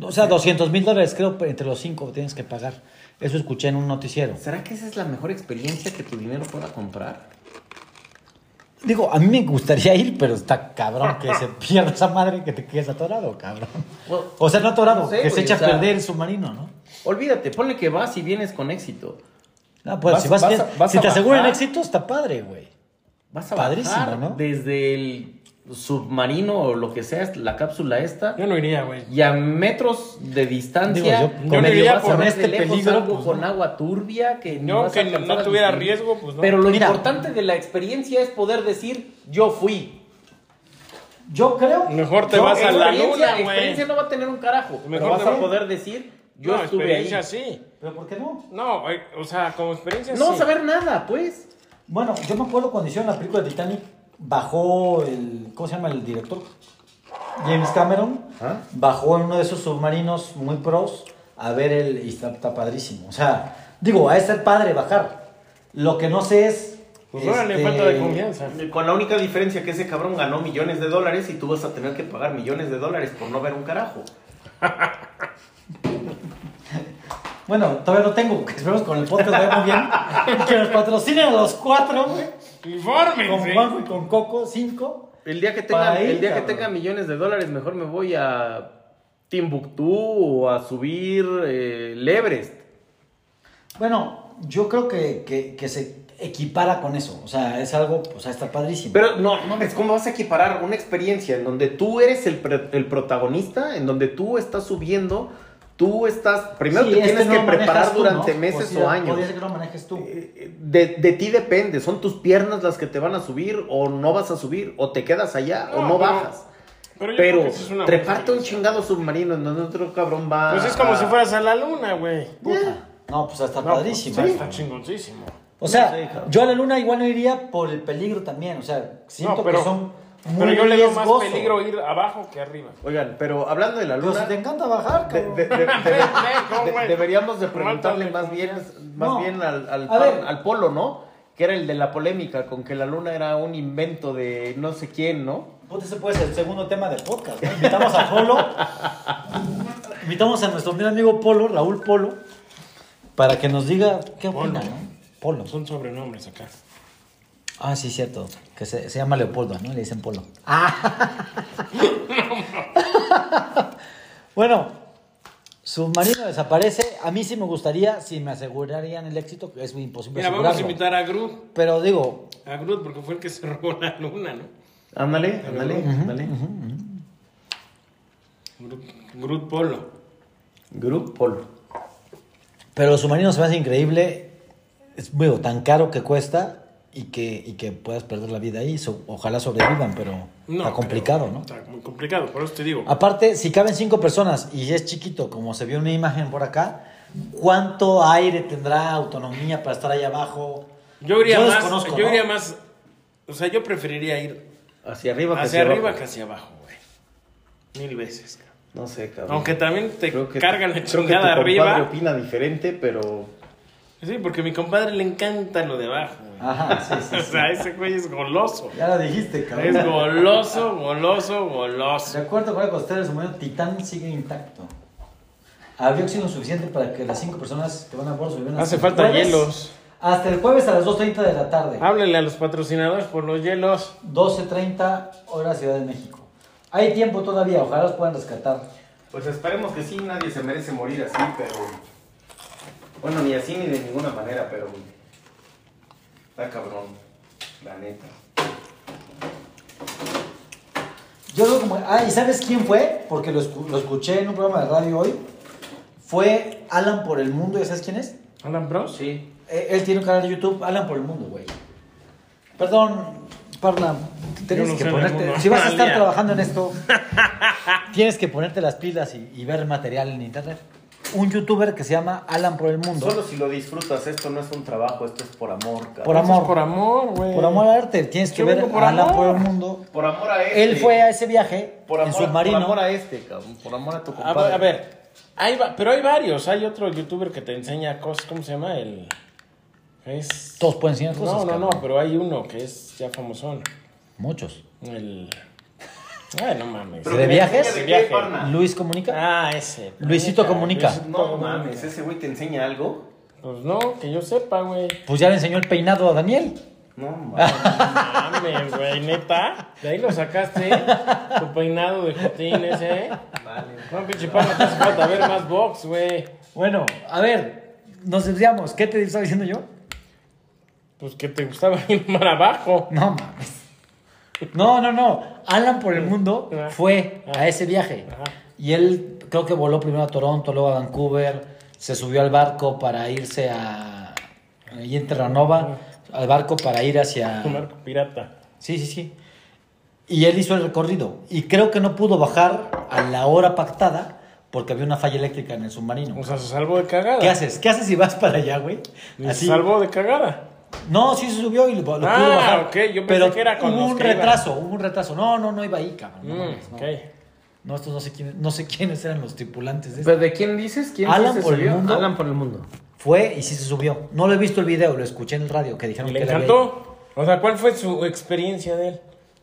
O sea, 200 mil dólares creo entre los cinco tienes que pagar. Eso escuché en un noticiero. ¿Será que esa es la mejor experiencia que tu dinero pueda comprar? Digo, a mí me gustaría ir, pero está cabrón que se pierda esa madre que te quedes atorado, cabrón. Well, O sea, no atorado, no sé, que se echa a perder el submarino, ¿no? Olvídate, ponle que vas y vienes con éxito. No, pues Vas- si, vas vas bien- vas si te aseguran éxito, está padre, güey. Vas a Padrísimo, bajar ¿no? desde el submarino o lo que sea, la cápsula esta, Yo no iría, güey. y a metros de distancia, Digo, yo- yo medio iría a por ver este lejos peligro, algo pues, con no. agua turbia que No, a que no a tuviera riesgo, pues no. Pero lo Mira. importante de la experiencia es poder decir, yo fui. Yo creo. Mejor te yo- vas a la experiencia, luna, güey. experiencia no va a tener un carajo, Mejor pero vas a poder decir, yo no, estuve ahí. experiencia sí. ¿Pero por qué no? No, o sea, como experiencia No sí. vas a ver nada, pues. Bueno, yo me acuerdo cuando hicieron la película de Titanic, bajó el. ¿Cómo se llama el director? James Cameron. ¿Ah? Bajó en uno de esos submarinos muy pros a ver el. Y está, está padrísimo. O sea, digo, a ser padre bajar. Lo que no sé es. Pues órale, este, falta de confianza. Con la única diferencia que ese cabrón ganó millones de dólares y tú vas a tener que pagar millones de dólares por no ver un carajo. Bueno, todavía no tengo, que esperemos con el podcast vaya muy bien. que nos patrocinen a los cuatro, güey. Con Infórmense. Juanjo y con Coco, cinco. El día que tenga, el día que tenga millones de dólares, mejor me voy a Timbuktu o a subir eh, el Everest. Bueno, yo creo que, que, que se equipara con eso. O sea, es algo, o sea, está padrísimo. Pero no, no ves cómo vas a equiparar una experiencia en donde tú eres el, el protagonista, en donde tú estás subiendo Tú estás, primero Sí, te este tienes no que preparar tú, durante ¿no? meses Podría- o años. Podría ser que lo manejes tú. Eh, De, de ti depende, son tus piernas las que te van a subir o no vas a subir, o te quedas allá o No, pero- bajas. Pero, Pero es una treparte un chingado submarino en donde otro cabrón va. Pues es como a- si fueras a la luna, güey. Puta. No, pues está No, padrísimo. pues, Está chingoncísimo. O sea, No sé, cabrón. yo a la luna igual no iría por el peligro también. O sea, siento No, pero, que son muy pero yo le veo más riesgoso. peligro ir abajo que arriba. Oigan, pero hablando de la Pero luna, si te encanta bajar, de- cabrón. de- de- de- ¿Cómo, de- güey? deberíamos de preguntarle más bien, más No. bien al, al, A par- ver. al polo, ¿no? Que era el de la polémica con que la luna era un invento de no sé quién, ¿no? Puta, ese puede ser el segundo tema del podcast. ¿no? Invitamos a Polo. invitamos a nuestro buen amigo Polo, Raúl Polo, para que nos diga qué opina, Polo. ¿no? Polo. Son sobrenombres acá. Ah, sí, cierto. Que se, se llama Leopoldo, ¿no? Le dicen Polo. Ah. bueno, Submarino desaparece. A mí sí me gustaría, si me asegurarían el éxito, que es muy imposible Mira, vamos a invitar a Groot. Pero digo, A Groot porque fue el que se robó la luna, ¿no? Ándale, ándale, ándale. Groot, Groot Polo. Grupo Polo. pero Submarino se me hace increíble. Es bueno, tan caro que cuesta y que, y que puedas perder la vida ahí. So- ojalá sobrevivan, pero No, está complicado, pero ¿no? Está muy complicado, por eso te digo. Aparte, si caben cinco personas y es chiquito, como se vio en una imagen por acá, ¿cuánto aire tendrá autonomía para estar ahí abajo? Yo iría más, desconozco, yo ¿no? iría más, o sea, yo preferiría ir Hacia arriba que hacia hacia arriba abajo. que hacia abajo, güey. Mil veces, cabrón. No sé, cabrón. Aunque también te Creo que- cargan la creo que tu arriba. opina diferente, pero Sí, porque a mi compadre le encanta lo de abajo, güey. Ajá, sí, sí, O sea, ese güey es goloso. Ya lo dijiste, cabrón. Es goloso, goloso, De goloso. acuerdo con el costero, el submarino Titán sigue intacto. Había oxígeno suficiente para que las cinco personas que van a bordo subieran Hace hasta el falta jueves. hielos. Hasta el jueves a las 2.30 de la tarde. Háblele a los patrocinadores por los hielos. 12.30 hora Ciudad de México. Hay tiempo todavía, ojalá los puedan rescatar. Pues esperemos que sí, nadie se merece morir así, pero. Bueno, ni así ni de ninguna manera, pero. Está cabrón, la neta. Yo creo como. Ah, ¿y sabes quién fue? Porque lo, escu- lo escuché en un programa de radio hoy. Fue Alan por el Mundo, ¿ya sabes quién es? Alan Bros. Sí. Eh, Él tiene un canal de YouTube, Alan por el Mundo, güey. Perdón, Parla, tienes no que sé ponerte. Si vas a estar trabajando en esto, tienes que ponerte las pilas y, y ver material en internet. Un youtuber que se llama Alan por el Mundo. Solo si lo disfrutas, esto no es un trabajo, esto es por amor, cabrón. Por Eso es amor. Por amor, güey. Por amor al arte, tienes que Yo ver por a Alan amor. por el Mundo. Por amor a este. Él fue a ese viaje por en amor, submarino. Por amor a este, cabrón. Por amor a tu A compadre. ver, a ver. Hay, va- pero hay varios. Hay otro youtuber que te enseña cosas. ¿Cómo se llama? El. Es. Todos pueden enseñar cosas. No, no, no, pero hay uno que es ya famosón. Muchos. El. Ay, no mames. ¿De viajes? ¿De Viaje. Luis Comunica. Ah, ese. Luisito Comunica. No mames, ese güey te enseña algo. Pues no, que yo sepa, güey. Pues ya le enseñó el peinado a Daniel. No mames. Mames, güey, neta. De ahí lo sacaste. Tu peinado de jotín ese. Vale. No, pinche pana, te hace falta ver más box, güey. Bueno, a ver, nos desviamos. ¿Qué te estaba diciendo yo? Pues que te gustaba ir más abajo. No mames. No, no, no. Alan por el mundo Ajá. fue a ese viaje. Ajá. Y él creo que voló primero a Toronto, luego a Vancouver. Se subió al barco para irse a. Ahí en Terranova. Al barco para ir hacia. Marco Pirata. Sí, sí, sí. Y él hizo el recorrido. Y creo que no pudo bajar a la hora pactada porque había una falla eléctrica en el submarino. O sea, se salvó de cagada. ¿Qué haces? ¿Qué haces si vas para allá, güey? Se salvó de cagada. No, sí se subió y lo, lo Ah, pudo bajar. ok, yo pensé pero que era con hubo los un que retraso, hubo un retraso. No, no, no iba ahí, cabrón. No, Mm, mames, no. ok. No, estos no sé quiénes, no sé quiénes eran los tripulantes de. ¿Pero de quién dices? ¿Quién Alan sí se por el mundo. Alan por el mundo. Fue y sí se subió. No lo he visto el video, lo escuché en el radio que dijeron ¿Le que había encantó? O sea, ¿cuál fue su experiencia de él?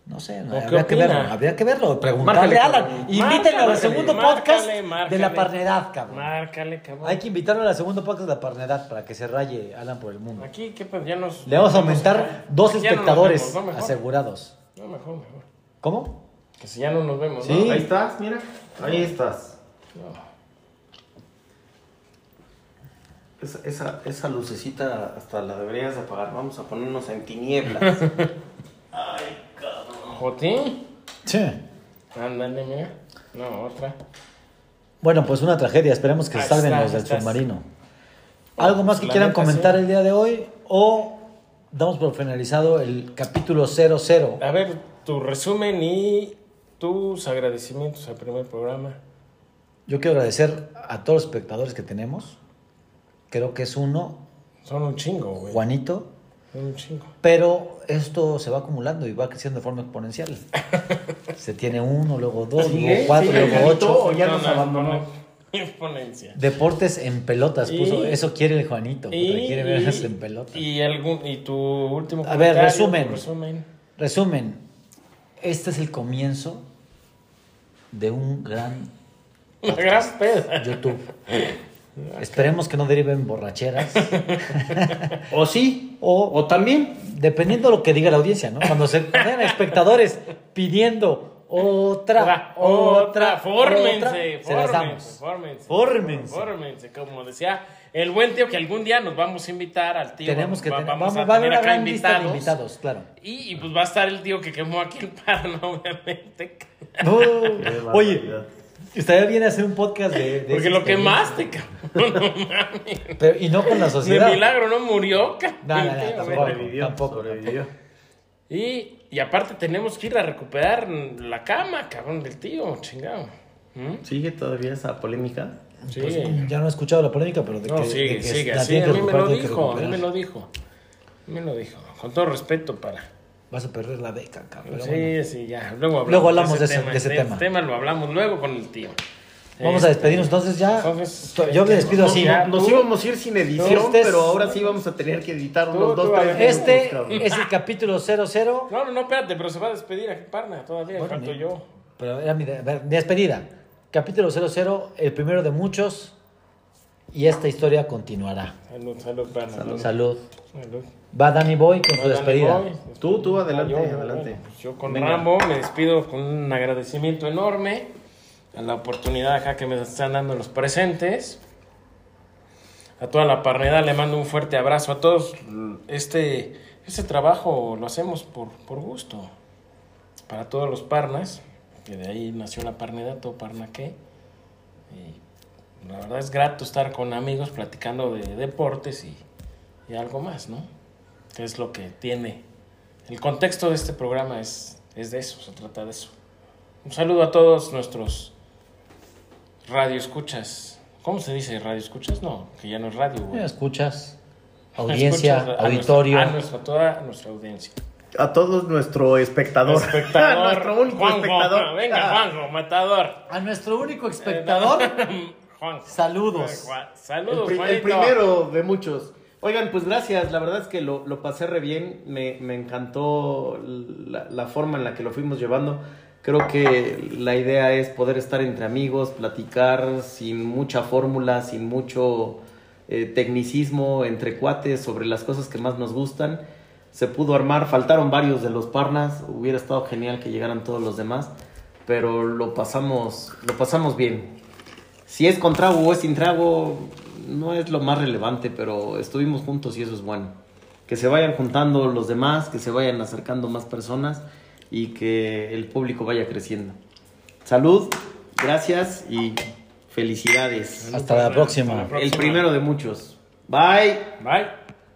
No sé, ¿O qué habría que verlo, habría que verlo. Preguntarle a Alan. Invítenlo al segundo márcale, podcast márcale. de la parnedad, cabrón. Márcale, cabrón. Hay que invitarlo al segundo podcast de la parnedad para que se raye Alan por el mundo. Aquí, ¿qué pues Ya nos... Le vamos a nos- aumentar dos no espectadores vemos, ¿no? Mejor. asegurados. No, mejor, mejor. ¿Cómo? Que si ya no nos vemos, Sí. ¿no? Ahí estás, mira. Ahí estás. Esa, esa, esa lucecita hasta la deberías de apagar. Vamos a ponernos en tinieblas. ¿Jotín? Sí. Ándale, mira. No, otra. Bueno, pues una tragedia. Esperemos que Ahí salven está, los del estás. submarino. ¿Algo más que la quieran neta, comentar sí. el día de hoy? ¿O damos por finalizado el capítulo 00? A ver, tu resumen y tus agradecimientos al primer programa. Yo quiero agradecer a todos los espectadores que tenemos. Creo que es uno, Son un chingo, güey. Juanito. Son un chingo. Pero esto se va acumulando y va creciendo de forma exponencial. se tiene uno, luego dos, luego cuatro, ¿Sigue luego ocho. O ya nos No, no, abandonó. Exponencia. Deportes en pelotas, puso. Y- Eso quiere el Juanito. porque quiere verlas en pelotas. y, algún, y tu último A ver, comentario, resumen. resumen. Resumen, este es el comienzo de un gran Una gran peda. YouTube. Esperemos que no deriven borracheras. O sí, O, o también. dependiendo de lo que diga la audiencia, ¿no? Cuando se vean espectadores pidiendo otra, otra, fórmense, otra, se las fórmense, damos. fórmense, Fórmense. fórmense, como decía el buen tío que algún día nos vamos a invitar al tío. Tenemos que va- tener, vamos vamos, a va a haber tener una acá invitados. invitados, claro. Y, y pues va a estar el tío que quemó aquí el pan, obviamente. Oh, oye, estaría bien hacer un podcast de, de Porque lo quemaste, cabrón. No mames. Pero- y no con la De sociedad. milagro no murió, cabrón. No, no, no, tampoco. Sobrevivió, tampoco, sobrevivió. Y, y aparte tenemos que ir a recuperar la cama, cabrón, del tío, chingado. ¿Mm? ¿Sigue todavía esa polémica? Sí. Pues, ya no he escuchado la polémica, pero de No, que, de sigue, que sigue. Sí, a mí me lo dijo, a mí me lo dijo. Me lo dijo. Con todo respeto para. Vas a perder la beca, cabrón. pero sí, bueno. sí, ya. Luego hablamos, Luego hablamos de ese- de ese De tema. ese tema lo hablamos luego con el tío. Vamos a Este, despedirnos entonces ya. Entonces, Yo me despido así. ya. Nos tú- íbamos a ir sin edición, Este es- pero ahora sí vamos a tener que editar Tú, unos dos, tres minutos, Este es el capítulo 00. No, no, no, espérate, pero se va a despedir aquí, Parna, todavía, Bueno, falto yo. Pero era mi, de- a ver, mi despedida. Capítulo 00, el primero de muchos. Y esta historia continuará. Salud, salud, Parna. Salud. Salud. Va Danny Boy con su Dale, despedida. voy. Tú, tú, adelante, Ah, yo, adelante. bueno, pues yo con Venga. Rambo me despido con un agradecimiento enorme a la oportunidad acá que me están dando los presentes. A toda la parneda le mando un fuerte abrazo a todos. Este, este trabajo lo hacemos por, por gusto. Para todos los parnas, que de ahí nació la parneda, todo parna que. Y la verdad es grato estar con amigos platicando de deportes y, y algo más, ¿no? Que es lo que tiene. El contexto de este programa es, es de eso, se trata de eso. Un saludo a todos nuestros radioescuchas. ¿Cómo se dice radio-escuchas? No, que ya no es radio, güey. Escuchas, audiencia, Escuchas a auditorio. nuestra- a nuestra, toda nuestra audiencia. A todos nuestro espectador. Espectador. nuestro único Juanjo, espectador. Venga, Ah. Juanjo, matador. A nuestro único espectador. Juanjo. Saludos. Juan- El, Saludos, el Juanito. primero de muchos. Oigan, pues gracias. La verdad es que lo, lo pasé re bien. Me, me encantó la, la forma en la que lo fuimos llevando. Creo que la idea es poder estar entre amigos, platicar sin mucha fórmula, sin mucho eh, tecnicismo, entre cuates sobre las cosas que más nos gustan. Se pudo armar, faltaron varios de los parnas. Hubiera estado genial que llegaran todos los demás, pero lo pasamos, lo pasamos bien. Si es con trago o es sin trago, no es lo más relevante, pero estuvimos juntos y eso es bueno. Que se vayan juntando los demás, que se vayan acercando más personas y que el público vaya creciendo. Salud, gracias y felicidades. Hasta la próxima. Hasta la El primero de muchos. Bye. Bye.